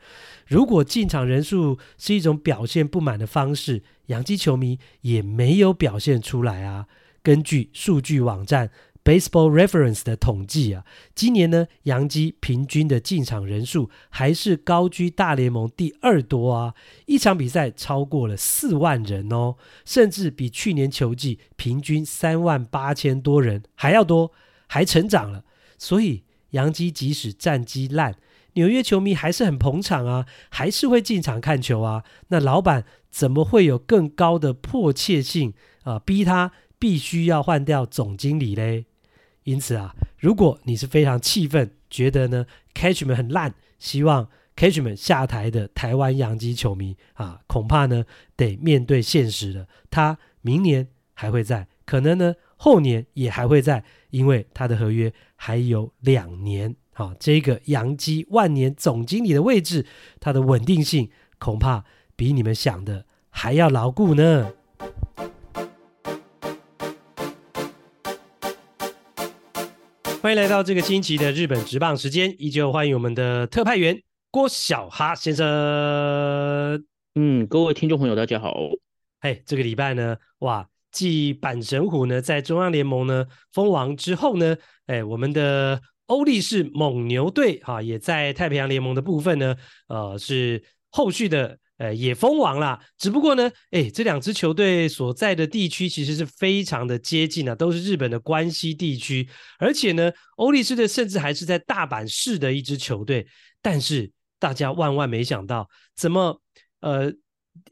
如果进场人数是一种表现不满的方式，洋基球迷也没有表现出来啊。根据数据网站。Baseball Reference 的统计啊，今年呢，洋基平均的进场人数还是高居大联盟第二多啊，一场比赛超过了四万人哦，甚至比去年球季平均三万八千多人还要多，还成长了。所以洋基即使战绩烂，纽约球迷还是很捧场啊，还是会进场看球啊。那老板怎么会有更高的迫切性啊，逼他必须要换掉总经理嘞？因此啊，如果你是非常气愤，觉得呢 Catchman 很烂，希望 Catchman 下台的台湾洋基球迷啊，恐怕呢得面对现实了。他明年还会在，可能呢后年也还会在，因为他的合约还有两年。啊，这个洋基万年总经理的位置，它的稳定性恐怕比你们想的还要牢固呢。欢迎来到这个星期的日本职棒时间，依旧欢迎我们的特派员郭小哈先生。嗯，各位听众朋友，大家好。嘿，这个礼拜呢，哇，继阪神虎呢在中央联盟呢封王之后呢，哎，我们的欧力士蒙牛队哈、啊，也在太平洋联盟的部分呢，呃，是后续的。呃，也封王了，只不过呢，哎，这两支球队所在的地区其实是非常的接近啊，都是日本的关西地区，而且呢，欧力士队甚至还是在大阪市的一支球队，但是大家万万没想到，怎么呃？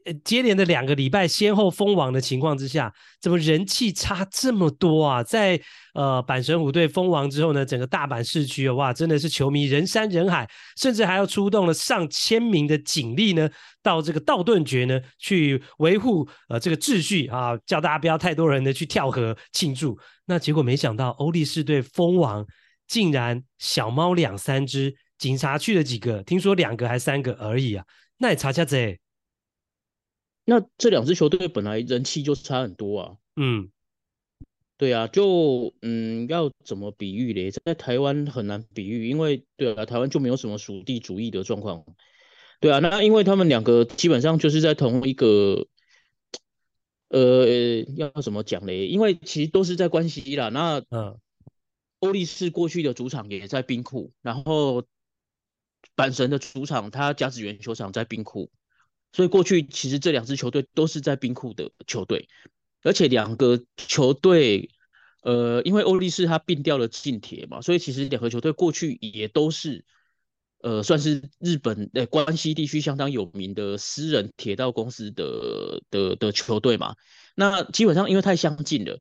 呃接连的两个礼拜先后封王的情况之下，怎么人气差这么多啊？在呃阪神虎队封王之后呢，整个大阪市区，哇，真的是球迷人山人海，甚至还要出动了上千名的警力呢，到这个道顿堀呢去维护呃这个秩序啊，叫大家不要太多人的去跳河庆祝。那结果没想到欧力士队封王，竟然小猫两三只，警察去了几个？听说两个还三个而已啊，那也差差这。那这两支球队本来人气就差很多啊。嗯，对啊，就嗯，要怎么比喻嘞？在台湾很难比喻，因为对啊，台湾就没有什么属地主义的状况。对啊，那因为他们两个基本上就是在同一个，呃，要怎么讲嘞？因为其实都是在关西啦。那嗯，欧力士过去的主场也在冰库，然后阪神的主场，他甲子园球场在冰库。所以过去其实这两支球队都是在冰库的球队，而且两个球队，呃，因为欧力士他并掉了近铁嘛，所以其实两个球队过去也都是，呃，算是日本呃关西地区相当有名的私人铁道公司的的的球队嘛。那基本上因为太相近了，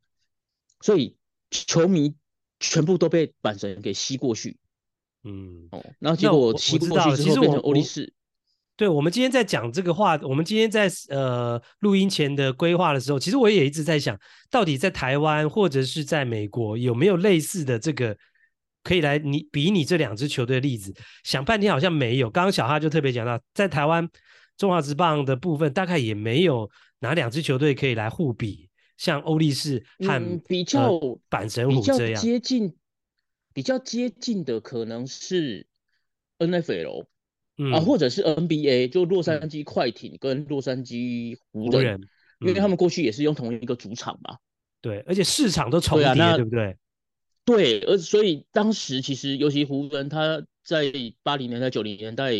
所以球迷全部都被阪神给吸过去。嗯，哦，然后结果吸过去之后变成欧力士。对，我们今天在讲这个话，我们今天在呃录音前的规划的时候，其实我也一直在想，到底在台湾或者是在美国有没有类似的这个可以来你比拟这两支球队的例子？想半天好像没有。刚刚小哈就特别讲到，在台湾中华职棒的部分，大概也没有哪两支球队可以来互比，像欧力士和、嗯、比较、呃、阪神虎这样接近，比较接近的可能是 NFL。嗯、啊，或者是 NBA，就洛杉矶快艇跟洛杉矶湖人，因为他们过去也是用同一个主场嘛。对，而且市场都重叠，对不对？对，而所以当时其实尤其湖人他在八零年代九零年代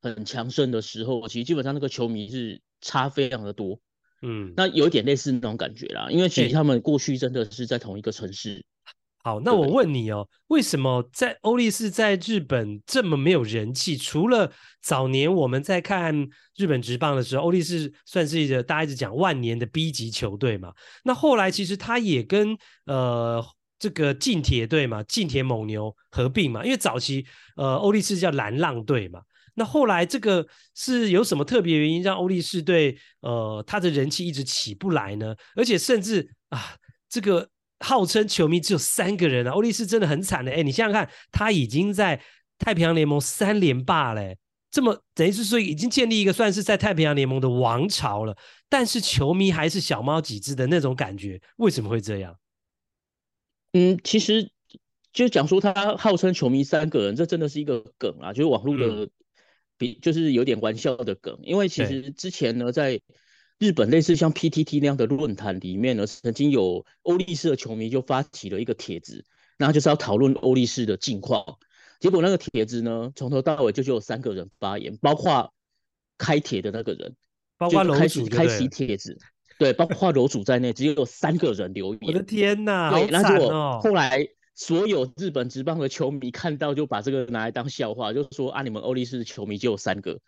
很强盛的时候，其实基本上那个球迷是差非常的多。嗯，那有一点类似那种感觉啦，因为其实他们过去真的是在同一个城市。好，那我问你哦，为什么在欧力士在日本这么没有人气？除了早年我们在看日本职棒的时候，欧力士算是一个大家一直讲万年的 B 级球队嘛。那后来其实他也跟呃这个近铁队嘛，近铁蒙牛合并嘛。因为早期呃欧力士叫蓝浪队嘛。那后来这个是有什么特别原因让欧力士队呃他的人气一直起不来呢？而且甚至啊这个。号称球迷只有三个人啊，欧力士真的很惨的。哎，你想想看，他已经在太平洋联盟三连霸了，这么等于是说已经建立一个算是在太平洋联盟的王朝了。但是球迷还是小猫几只的那种感觉，为什么会这样？嗯，其实就讲说他号称球迷三个人，这真的是一个梗啊，就是网络的比、嗯、就是有点玩笑的梗，因为其实之前呢在。日本类似像 PTT 那样的论坛里面呢，曾经有欧力士的球迷就发起了一个帖子，然后就是要讨论欧力士的近况。结果那个帖子呢，从头到尾就只有三个人发言，包括开帖的那个人，包括楼主开启帖子，对，包括楼主在内，只有三个人留言。我的天哪，对，好惨哦！后来所有日本职棒的球迷看到，就把这个拿来当笑话，就说啊，你们欧力士的球迷就有三个。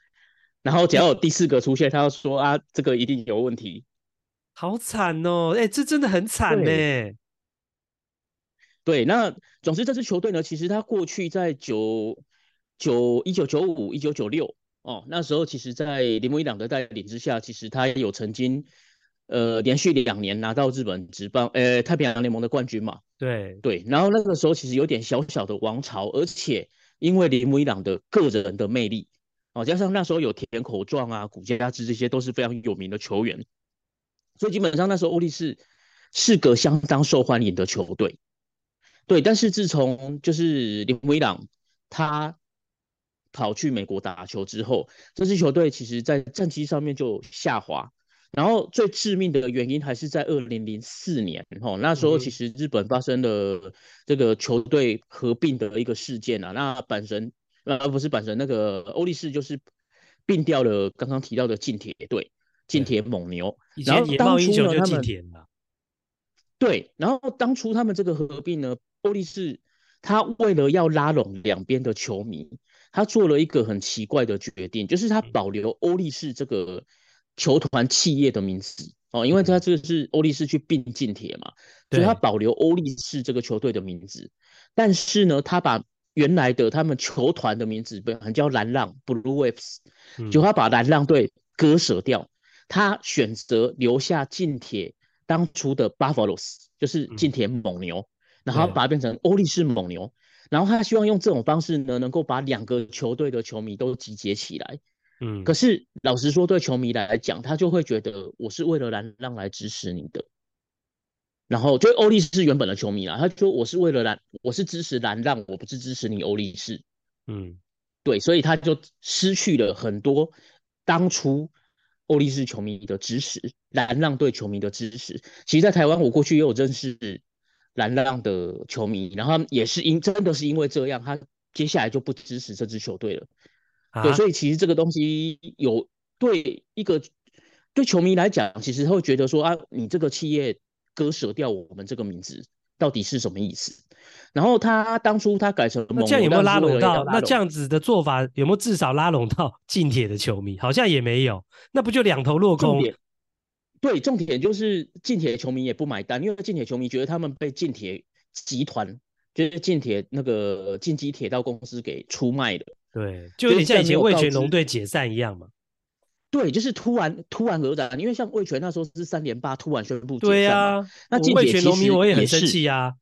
然后只要有第四个出现，他就说啊，这个一定有问题，好惨哦！哎，这真的很惨呢。对，那总之这支球队呢，其实他过去在九九一九九五一九九六哦，那时候其实，在铃木一朗的带领之下，其实他有曾经呃连续两年拿到日本职棒呃太平洋联盟的冠军嘛。对对，然后那个时候其实有点小小的王朝，而且因为铃木一朗的个人的魅力。哦，加上那时候有田口壮啊、古家之这些都是非常有名的球员，所以基本上那时候欧力士是个相当受欢迎的球队。对，但是自从就是铃木一朗他跑去美国打球之后，这支球队其实在战绩上面就下滑。然后最致命的原因还是在二零零四年，哦，那时候其实日本发生了这个球队合并的一个事件啊，那阪神。而不是阪神那个欧力士，就是并掉了刚刚提到的近铁队，近铁蒙牛。然后当初呢，他们对，然后当初他们这个合并呢，欧力士他为了要拉拢两边的球迷，他做了一个很奇怪的决定，就是他保留欧力士这个球团企业的名字。哦，因为他这个是欧力士去并近铁嘛，所以他保留欧力士这个球队的名字，但是呢，他把原来的他们球团的名字不很叫蓝浪 Blue Waves，就他把蓝浪队割舍掉，他选择留下近铁当初的 Buffaloes，就是近铁蒙牛，然后把它变成欧力士蒙牛，然后他希望用这种方式呢，能够把两个球队的球迷都集结起来。嗯，可是老实说，对球迷来讲，他就会觉得我是为了蓝浪来支持你的。然后就欧力士原本的球迷啦，他说我是为了蓝，我是支持蓝浪，我不是支持你欧力士。嗯，对，所以他就失去了很多当初欧力士球迷的支持，蓝浪队球迷的支持。其实，在台湾，我过去也有认识蓝浪的球迷，然后也是因真的是因为这样，他接下来就不支持这支球队了。啊、对，所以其实这个东西有对一个对球迷来讲，其实他会觉得说啊，你这个企业。割舍掉我们这个名字到底是什么意思？然后他当初他改成，那这样有没有拉拢到？那这样子的做法有没有至少拉拢到 近铁的球迷？好像也没有，那不就两头落空？对，重点就是近铁球迷也不买单，因为近铁球迷觉得他们被近铁集团，就是近铁那个近畿铁道公司给出卖了。对，就有点像以前味全龙队解散一样嘛。对，就是突然突然而然，因为像魏全那时候是三连霸，突然宣布。对啊，那味全农民我也很生气啊。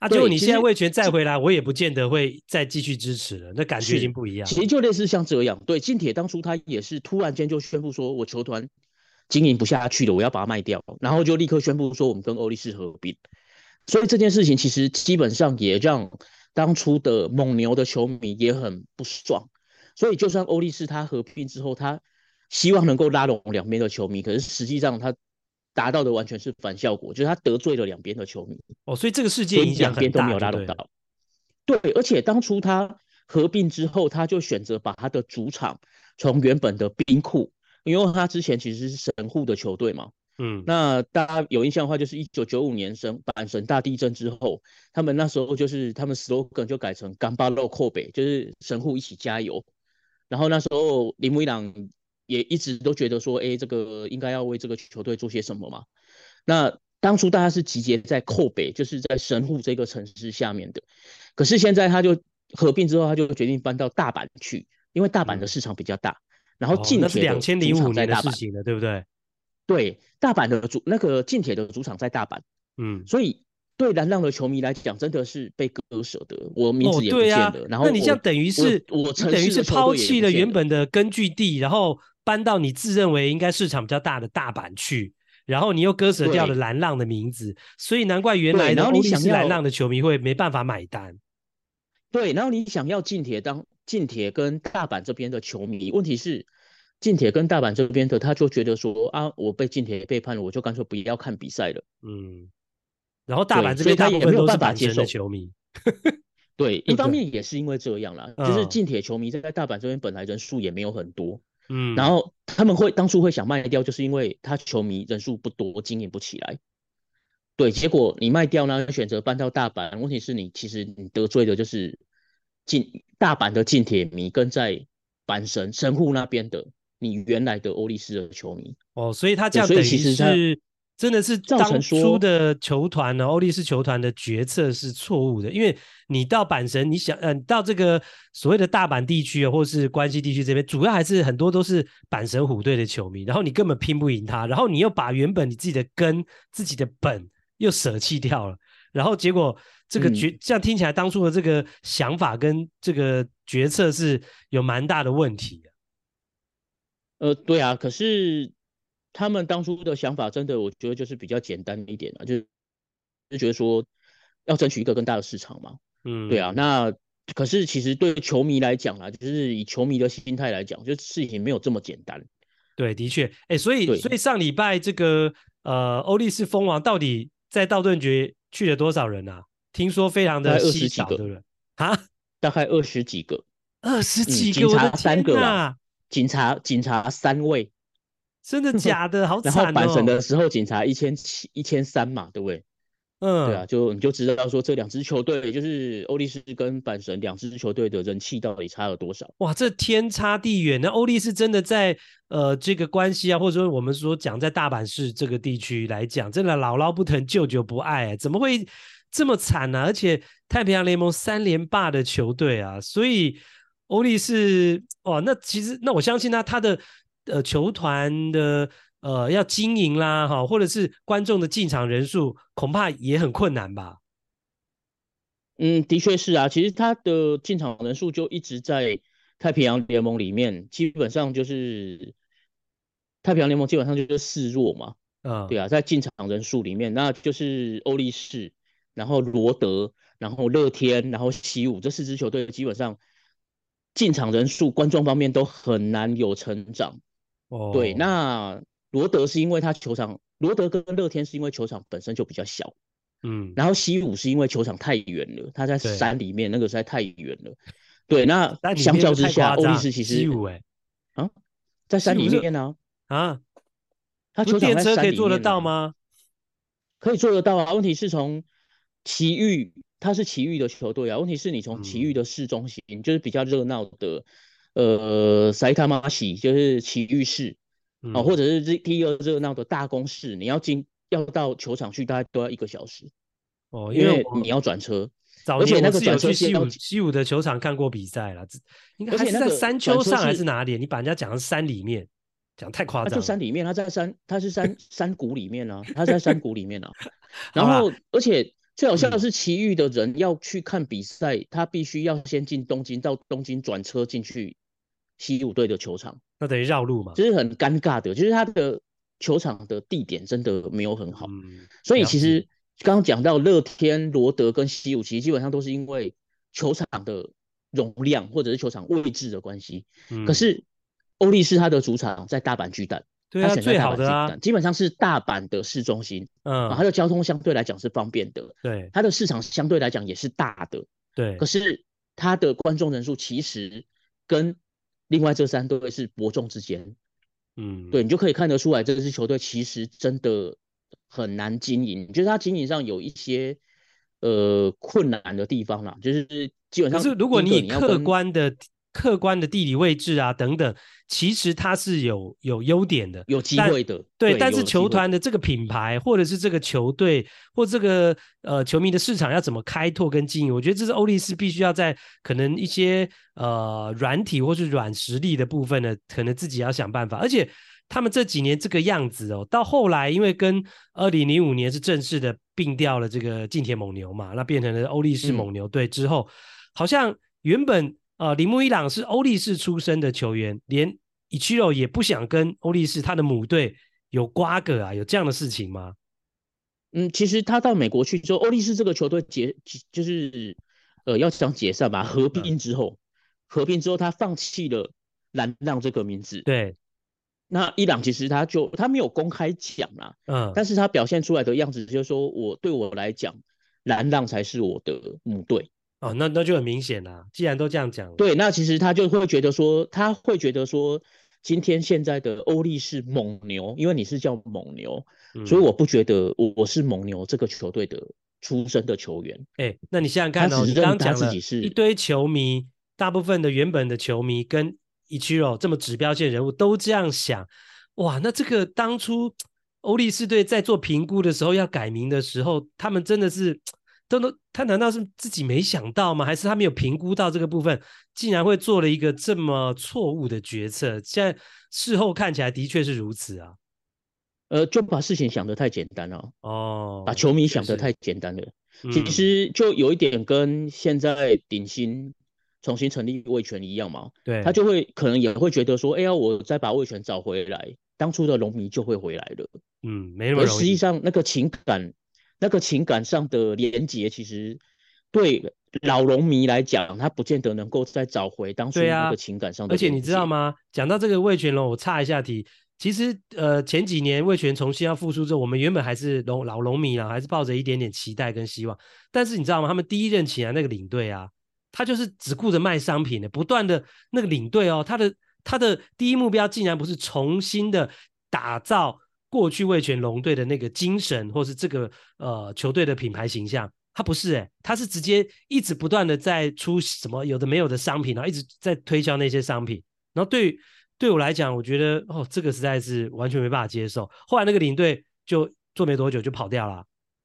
啊，结果你现在魏全再回来，我也不见得会再继续支持了，那感觉已经不一样。其实就类似像这样，对，近铁当初他也是突然间就宣布说，我球团经营不下去了，我要把它卖掉，然后就立刻宣布说我们跟欧力士合并。所以这件事情其实基本上也让当初的蒙牛的球迷也很不爽。所以就算欧力士他合并之后，他希望能够拉拢两边的球迷，可是实际上他达到的完全是反效果，就是他得罪了两边的球迷。哦，所以这个事件影响很大，两边都没有拉拢到。对，而且当初他合并之后，他就选择把他的主场从原本的兵库，因为他之前其实是神户的球队嘛。嗯，那大家有印象的话，就是一九九五年神阪神大地震之后，他们那时候就是他们 slogan 就改成干巴肉扣北，就是神户一起加油。然后那时候铃木一朗也一直都觉得说，哎，这个应该要为这个球队做些什么嘛。那当初大家是集结在扣北，就是在神户这个城市下面的。可是现在他就合并之后，他就决定搬到大阪去，因为大阪的市场比较大。嗯、然后近铁的主场在大阪，哦、的对不对？对，大阪的主那个近铁的主场在大阪，嗯，所以对蓝浪的球迷来讲，真的是被割舍的。我名字也不见了。哦啊、然后那你这样等于是我，我等于是抛弃了原本的根据地，然后搬到你自认为应该市场比较大的大阪去，然后你又割舍掉了蓝浪的名字，所以难怪原来的欧力士蓝浪的球迷会没办法买单。对，然后你想要近铁当近铁跟大阪这边的球迷，问题是。近铁跟大阪这边的，他就觉得说啊，我被近铁背叛了，我就干脆不要看比赛了。嗯，然后大阪这边他也没有办法接受球迷。对，一方面也是因为这样啦，就是近铁球迷在大阪这边本来人数也没有很多。嗯，然后他们会当初会想卖掉，就是因为他球迷人数不多，经营不起来。对，结果你卖掉呢，选择搬到大阪，问题是你其实你得罪的就是近大阪的近铁迷，跟在阪神神户那边的。你原来的欧力士的球迷哦，所以他这样等于是真的是当初的球团呢，欧力士球团的决策是错误的，因为你到阪神，你想嗯、呃，到这个所谓的大阪地区啊，或是关西地区这边，主要还是很多都是阪神虎队的球迷，然后你根本拼不赢他，然后你又把原本你自己的根、自己的本又舍弃掉了，然后结果这个决、嗯、这样听起来，当初的这个想法跟这个决策是有蛮大的问题。呃，对啊，可是他们当初的想法真的，我觉得就是比较简单一点啊，就是就觉得说要争取一个更大的市场嘛。嗯，对啊。那可是其实对球迷来讲啊，就是以球迷的心态来讲，就事情没有这么简单。对，的确，哎，所以所以上礼拜这个呃欧力士蜂王到底在道顿堀去了多少人啊？听说非常的稀少，对不对？啊，大概二十几个，二十几个，我的天哪！警察，警察三位，真的 假的？好惨哦！然后阪神的时候，警察一千七、一千三嘛，对不对？嗯，对啊，就你就知道说这两支球队，就是欧力士跟阪神两支球队的人气到底差了多少？哇，这天差地远！那欧力士真的在呃这个关系啊，或者说我们说讲在大阪市这个地区来讲，真的姥姥不疼，舅舅不爱，怎么会这么惨呢？而且太平洋联盟三连霸的球队啊，所以。欧力士哇，那其实那我相信他他的呃球团的呃要经营啦哈，或者是观众的进场人数恐怕也很困难吧？嗯，的确是啊，其实他的进场人数就一直在太平洋联盟里面，基本上就是太平洋联盟基本上就是示弱嘛。嗯，对啊，在进场人数里面，那就是欧力士，然后罗德，然后乐天，然后西武这四支球队基本上。进场人数、观众方面都很难有成长。哦，对，那罗德是因为他球场，罗德跟乐天是因为球场本身就比较小，嗯，然后西武是因为球场太远了，他在山里面，那个实在太远了。对，那相较之下，欧力士其实西武哎，啊，在山里面呢，啊，他球场在山里面可以做得到吗？可以做得到啊，问题是从奇遇。他是奇遇的球队啊，问题是你从奇遇的市中心，嗯、就是比较热闹的，呃，埼玉市，就是奇遇市，啊、嗯，或者是这第二热闹的大宫市，你要进要到球场去，大概都要一个小时。哦，因为你要转车，而且那个转车西武西武的球场看过比赛了，应该还是在山丘上还是哪里？你把人家讲成山里面，讲太夸张了。就山里面，他在山，他是山 山谷里面啊，他在山谷里面啊，然后而且。最好笑的是，奇遇的人要去看比赛，嗯、他必须要先进东京，到东京转车进去西武队的球场，那等于绕路嘛，就是很尴尬的。就是他的球场的地点真的没有很好，嗯、所以其实刚刚讲到乐天、罗德跟西武，其实基本上都是因为球场的容量或者是球场位置的关系。嗯、可是欧力士他的主场在大阪巨蛋，对啊，最好的啊，基本上是大阪的市中心，嗯，它的交通相对来讲是方便的，对，它的市场相对来讲也是大的，对，可是它的观众人数其实跟另外这三队是伯仲之间，嗯，对，你就可以看得出来，这支球队其实真的很难经营，就是他经营上有一些呃困难的地方啦，就是基本上，可是如果你以客观的。客观的地理位置啊，等等，其实它是有有优点的，有机会的。对，对，但是球团的这个品牌，或者是这个球队，或这个呃球迷的市场要怎么开拓跟经营，我觉得这是欧力士必须要在可能一些呃软体或是软实力的部分呢，可能自己要想办法。而且他们这几年这个样子哦，到后来因为跟二零零五年是正式的并掉了这个近铁蒙牛嘛，那变成了欧力士蒙牛队之后，嗯、好像原本。呃，铃木一朗是欧力士出身的球员，连伊奇罗也不想跟欧力士他的母队有瓜葛啊，有这样的事情吗？嗯，其实他到美国去之后，欧力士这个球队解就是呃要想解散吧，合并之后，嗯、合并之后他放弃了蓝浪这个名字。对，那伊朗其实他就他没有公开讲啦，嗯，但是他表现出来的样子就是说我对我来讲，蓝浪才是我的母队。哦，那那就很明显啦。既然都这样讲，对，那其实他就会觉得说，他会觉得说，今天现在的欧力士蒙牛，因为你是叫蒙牛，嗯、所以我不觉得我我是蒙牛这个球队的出身的球员。哎、欸，那你想想看哦，你刚刚讲了一堆球迷，大部分的原本的球迷跟伊奇罗这么指标性人物都这样想，哇，那这个当初欧力士队在做评估的时候要改名的时候，他们真的是。都都，他难道是自己没想到吗？还是他没有评估到这个部分，竟然会做了一个这么错误的决策？现在事后看起来的确是如此啊。呃，就把事情想得太简单了哦，把球迷想得太简单了。其实就有一点跟现在顶新重新成立味全一样嘛。对，他就会可能也会觉得说，哎呀，我再把味全找回来，当初的龙迷就会回来了。嗯，没那么容易。而实际上那个情感。那个情感上的连结，其实对老龙迷来讲，他不见得能够再找回当初那个情感上的。而且你知道吗？讲到这个魏全龙，我插一下题。其实呃，前几年魏全重新要复出之后，我们原本还是龙老龙迷啊，还是抱着一点点期待跟希望。但是你知道吗？他们第一任起来那个领队啊，他就是只顾着卖商品的，不断的那个领队哦，他的他的第一目标竟然不是重新的打造。过去味全龙队的那个精神，或是这个呃球队的品牌形象，他不是诶、欸，他是直接一直不断的在出什么有的没有的商品，然后一直在推销那些商品。然后对对我来讲，我觉得哦，这个实在是完全没办法接受。后来那个领队就做没多久就跑掉了，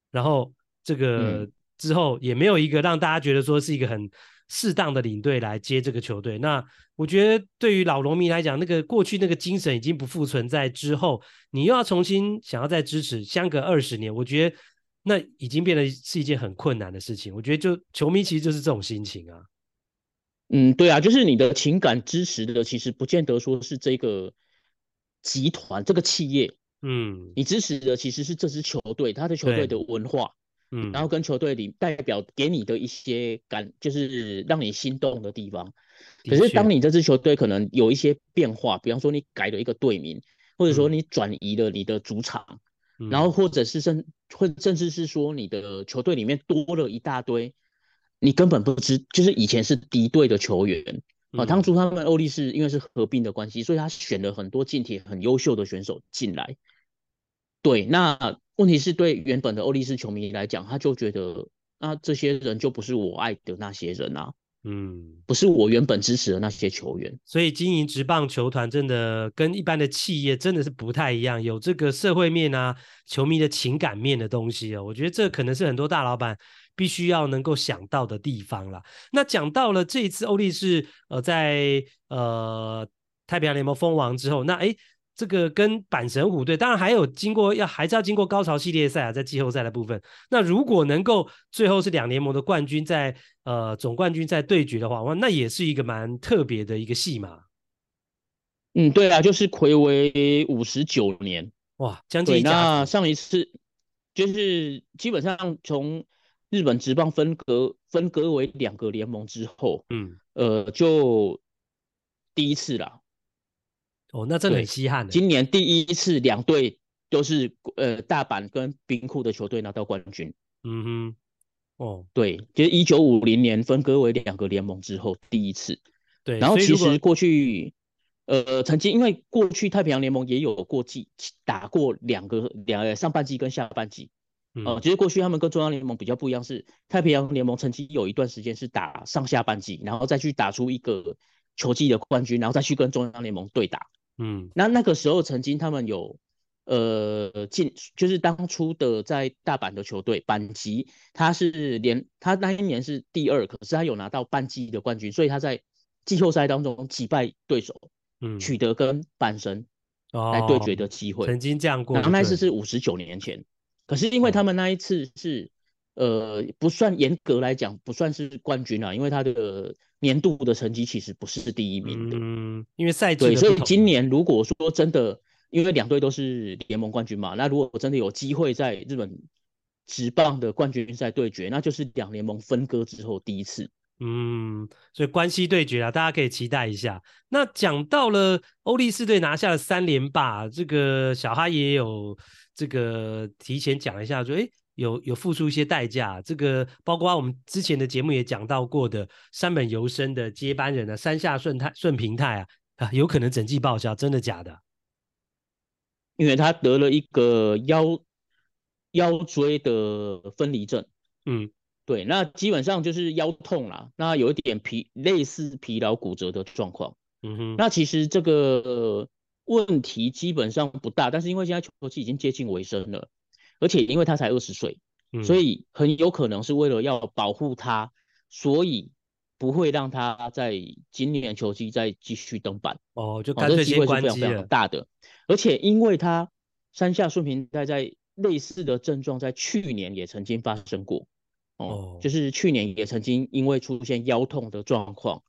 然后这个之后也没有一个让大家觉得说是一个很适当的领队来接这个球队。那我觉得对于老农民来讲，那个过去那个精神已经不复存在之后，你又要重新想要再支持，相隔二十年，我觉得那已经变得是一件很困难的事情。我觉得就球迷其实就是这种心情啊。嗯，对啊，就是你的情感支持的，其实不见得说是这个集团这个企业，嗯，你支持的其实是这支球队，他的球队的文化，嗯，然后跟球队里代表给你的一些感，就是让你心动的地方。可是，当你这支球队可能有一些变化，比方说你改了一个队名，或者说你转移了你的主场，嗯、然后或者是甚或甚至是说你的球队里面多了一大堆你根本不知，就是以前是敌对的球员啊。当初他们欧力士因为是合并的关系，所以他选了很多近铁很优秀的选手进来。对，那问题是对原本的欧力士球迷来讲，他就觉得那这些人就不是我爱的那些人啊。嗯，不是我原本支持的那些球员，所以经营职棒球团真的跟一般的企业真的是不太一样，有这个社会面啊、球迷的情感面的东西哦。我觉得这可能是很多大老板必须要能够想到的地方啦。那讲到了这一次欧力士呃在呃太平洋联盟封王之后，那诶。这个跟阪神虎队，当然还有经过要还是要经过高潮系列赛啊，在季后赛的部分。那如果能够最后是两联盟的冠军在呃总冠军在对决的话，哇，那也是一个蛮特别的一个戏码。嗯，对啊，就是魁违五十九年，哇，将近。那上一次就是基本上从日本职棒分割分割为两个联盟之后，嗯，呃，就第一次啦。哦，那真的很稀罕。今年第一次两队都是呃大阪跟兵库的球队拿到冠军。嗯哼，哦，对，就是一九五零年分割为两个联盟之后第一次。对，然后其实过去呃曾经因为过去太平洋联盟也有过季打过两个两上半季跟下半季。呃，其实过去他们跟中央联盟比较不一样，是太平洋联盟曾经有一段时间是打上下半季，然后再去打出一个球季的冠军，然后再去跟中央联盟对打。嗯，那那个时候曾经他们有呃进，就是当初的在大阪的球队阪急，他是连他那一年是第二，可是他有拿到半季的冠军，所以他在季后赛当中击败对手，嗯，取得跟阪神来对决的机会。曾经这样过，然后那次是五十九年前。可是因为他们那一次是，呃，不算严格来讲不算是冠军啊，因为他的年度的成绩其实不是第一名的。嗯，因为赛季对，所以今年如果说真的，因为两队都是联盟冠军嘛，那如果真的有机会在日本职棒的冠军赛对决，那就是两联盟分割之后第一次。嗯，所以关系对决啊，大家可以期待一下。那讲到了欧力士队拿下了三连霸，这个小哈也有。这个提前讲一下，说诶有有付出一些代价。这个包括我们之前的节目也讲到过的山本由生的接班人啊，山下顺太顺平太啊啊，有可能整季报销，真的假的？因为他得了一个腰腰椎的分离症，嗯，对，那基本上就是腰痛啦，那有一点疲类似疲劳骨折的状况，嗯哼，那其实这个。问题基本上不大，但是因为现在球季已经接近尾声了，而且因为他才二十岁，所以很有可能是为了要保护他，所以不会让他在今年球季再继续登板。哦，就干脆先关机会是非常非常大的，而且因为他山下顺平在在类似的症状在去年也曾经发生过，哦，就是去年也曾经因为出现腰痛的状况，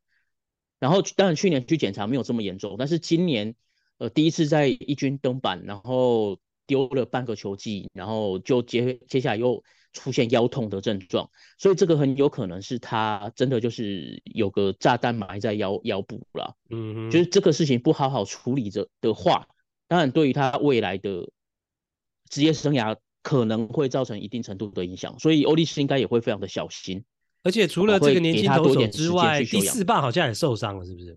然后当然去年去检查没有这么严重，但是今年。呃，第一次在一军登板，然后丢了半个球季，然后就接接下来又出现腰痛的症状，所以这个很有可能是他真的就是有个炸弹埋在腰腰部了。嗯哼，就是这个事情不好好处理着的话，当然对于他未来的职业生涯可能会造成一定程度的影响，所以欧力士应该也会非常的小心。而且除了这个年轻投手之外，第四棒好像也受伤了，是不是？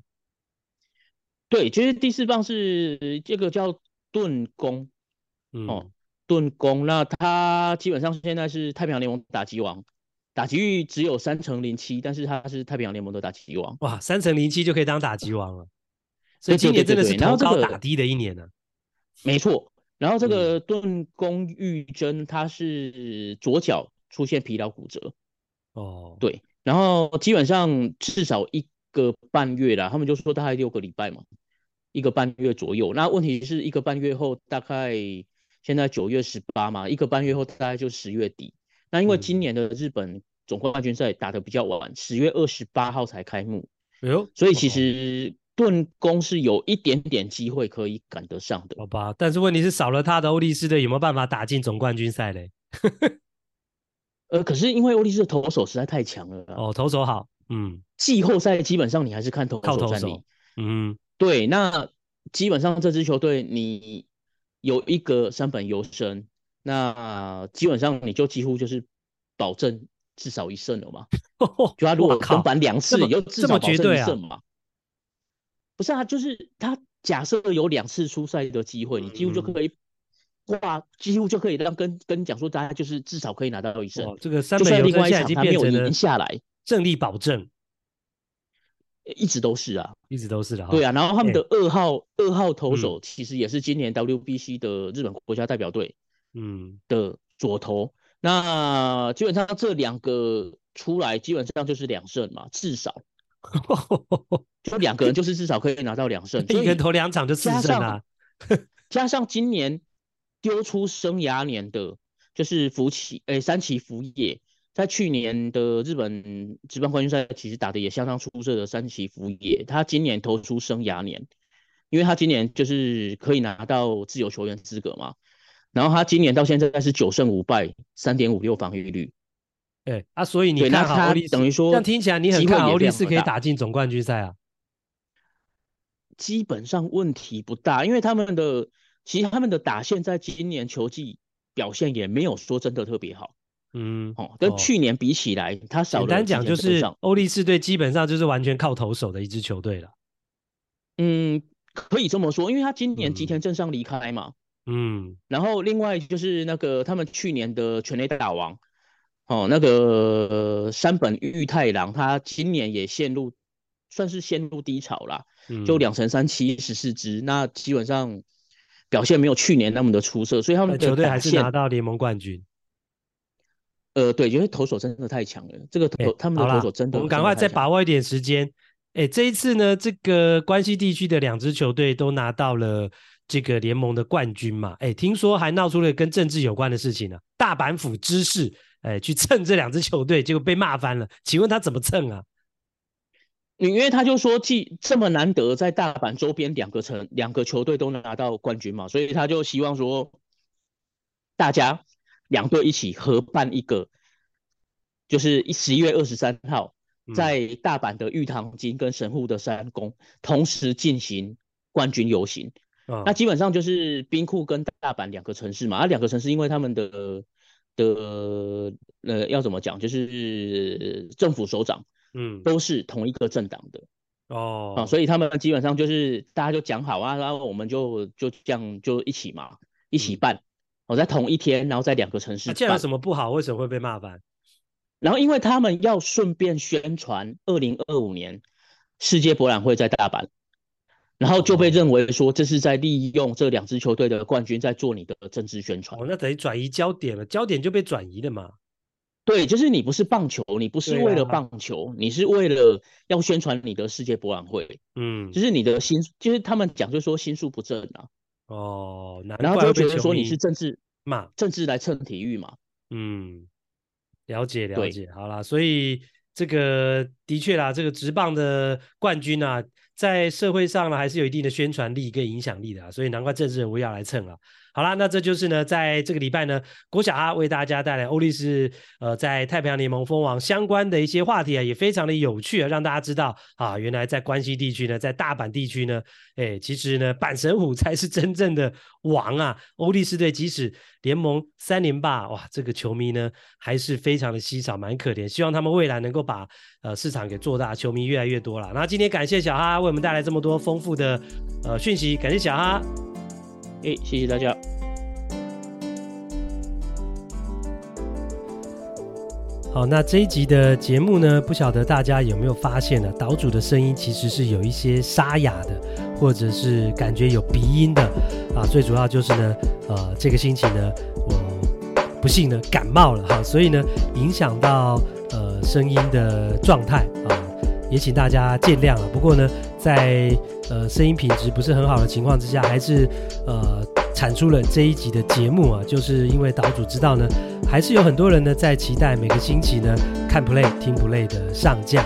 对，其实第四棒是这个叫顿宫，嗯、哦，盾弓，那他基本上现在是太平洋联盟打击王，打击率只有三成零七，但是他是太平洋联盟的打击王。哇，三成零七就可以当打击王了，所以今年真的是投高打低的一年呢、啊。没错，然后这个盾弓玉珍他是左脚出现疲劳骨折，哦，对，然后基本上至少一个半月啦，他们就说大概六个礼拜嘛。一个半月左右，那问题是一个半月后，大概现在九月十八嘛，一个半月后大概就十月底。那因为今年的日本总冠军赛打得比较晚，十月二十八号才开幕，哎呦，所以其实盾攻是有一点点机会可以赶得上的。好吧，但是问题是少了他的欧力士的有没有办法打进总冠军赛嘞？呃，可是因为欧力士的投手实在太强了。哦，投手好，嗯，季后赛基本上你还是看投手战力，靠投手，嗯。对，那基本上这支球队你有一个三本优胜，那基本上你就几乎就是保证至少一胜了嘛。就他如果登板两次，你就至少保证一胜嘛。不是啊，就是他假设有两次出赛的机会，你几乎就可以挂，几乎就可以让跟跟你讲说，大家就是至少可以拿到一胜。这个三本优胜现在已经变成了下来胜利保证。一直都是啊，一直都是的。对啊，然后他们的二号二号投手其实也是今年 WBC 的日本国家代表队，嗯的左投。那基本上这两个出来，基本上就是两胜嘛，至少 就两个人就是至少可以拿到两胜。一个人投两场就四胜啊。加上今年丢出生涯年的，就是福崎诶山崎福也。在去年的日本职棒冠军赛，其实打的也相当出色的三崎福也，他今年投出生涯年，因为他今年就是可以拿到自由球员资格嘛。然后他今年到现在是九胜五败，三点五六防御率。哎、欸、啊，所以你看好欧力士，等于说这样听起来你很看好欧力士可以打进总冠军赛啊？基本上问题不大，因为他们的其实他们的打线在今年球季表现也没有说真的特别好。嗯，哦，跟去年比起来，哦、他少了。简单讲就是欧力士队基本上就是完全靠投手的一支球队了。嗯，可以这么说，因为他今年吉田正尚离开嘛。嗯，然后另外就是那个他们去年的全垒打王，哦，那个山本裕太郎，他今年也陷入算是陷入低潮啦。嗯，就两成三七十四支，那基本上表现没有去年那么的出色，所以他们的球队还是拿到联盟冠军。呃，对，因为投手真的太强了，这个投、欸、他们的投手真的，我们赶快再把握一点时间。哎，这一次呢，这个关西地区的两支球队都拿到了这个联盟的冠军嘛。哎，听说还闹出了跟政治有关的事情呢、啊。大阪府知事哎去蹭这两支球队，结果被骂翻了。请问他怎么蹭啊？因为他就说，既这么难得在大阪周边两个城两个球队都能拿到冠军嘛，所以他就希望说大家。两队一起合办一个，就是十一月二十三号，在大阪的玉堂筋跟神户的山宫同时进行冠军游行。嗯。那基本上就是兵库跟大阪两个城市嘛，啊，两个城市因为他们的的呃要怎么讲，就是政府首长，嗯，都是同一个政党的哦，啊，所以他们基本上就是大家就讲好啊，然后我们就就这样就一起嘛，一起办。嗯我在同一天，然后在两个城市。这样有什么不好？为什么会被骂翻？然后因为他们要顺便宣传二零二五年世界博览会在大阪，然后就被认为说这是在利用这两支球队的冠军在做你的政治宣传。哦，那等于转移焦点了，焦点就被转移了嘛？对，就是你不是棒球，你不是为了棒球，啊、你是为了要宣传你的世界博览会。嗯，就是你的心，就是他们讲，就是说心术不正啊。哦，然后就觉得说你是政治嘛，政治来蹭体育嘛。嗯，了解了解，好啦，所以这个的确啦，这个直棒的冠军啊，在社会上呢还是有一定的宣传力跟影响力的啊，所以难怪政治人物要来蹭啊。好啦，那这就是呢，在这个礼拜呢，郭小哈为大家带来欧力士呃在太平洋联盟封王相关的一些话题啊，也非常的有趣啊，让大家知道啊，原来在关西地区呢，在大阪地区呢，哎，其实呢，阪神虎才是真正的王啊。欧力士队即使联盟三连霸，哇，这个球迷呢还是非常的稀少，蛮可怜。希望他们未来能够把呃市场给做大，球迷越来越多了。那今天感谢小哈为我们带来这么多丰富的呃讯息，感谢小哈。哎，谢谢大家。好，那这一集的节目呢，不晓得大家有没有发现呢？岛主的声音其实是有一些沙哑的，或者是感觉有鼻音的啊。最主要就是呢，呃，这个星期呢，我不幸呢感冒了哈，所以呢，影响到呃声音的状态啊，也请大家见谅了。不过呢，在呃，声音品质不是很好的情况之下，还是呃产出了这一集的节目啊，就是因为岛主知道呢，还是有很多人呢在期待每个星期呢看 play 听 play 的上架。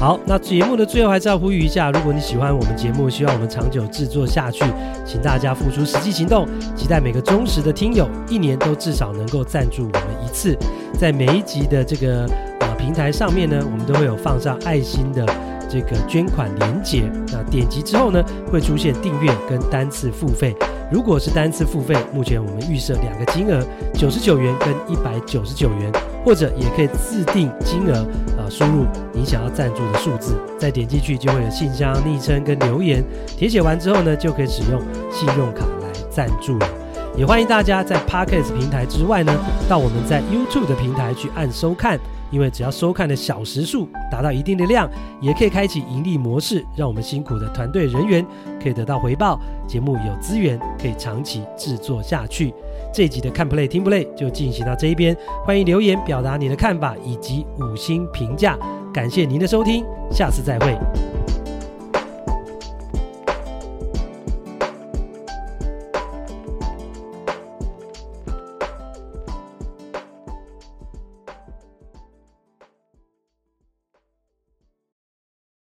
好，那节目的最后还是要呼吁一下，如果你喜欢我们节目，希望我们长久制作下去，请大家付出实际行动，期待每个忠实的听友一年都至少能够赞助我们一次，在每一集的这个呃平台上面呢，我们都会有放上爱心的。这个捐款连结，那点击之后呢，会出现订阅跟单次付费。如果是单次付费，目前我们预设两个金额，九十九元跟一百九十九元，或者也可以自定金额，呃，输入你想要赞助的数字，再点进去就会有信箱、昵称跟留言，填写完之后呢，就可以使用信用卡来赞助了。也欢迎大家在 Podcast 平台之外呢，到我们在 YouTube 的平台去按收看。因为只要收看的小时数达到一定的量，也可以开启盈利模式，让我们辛苦的团队人员可以得到回报，节目有资源可以长期制作下去。这集的看 play 听 play 就进行到这一边，欢迎留言表达你的看法以及五星评价，感谢您的收听，下次再会。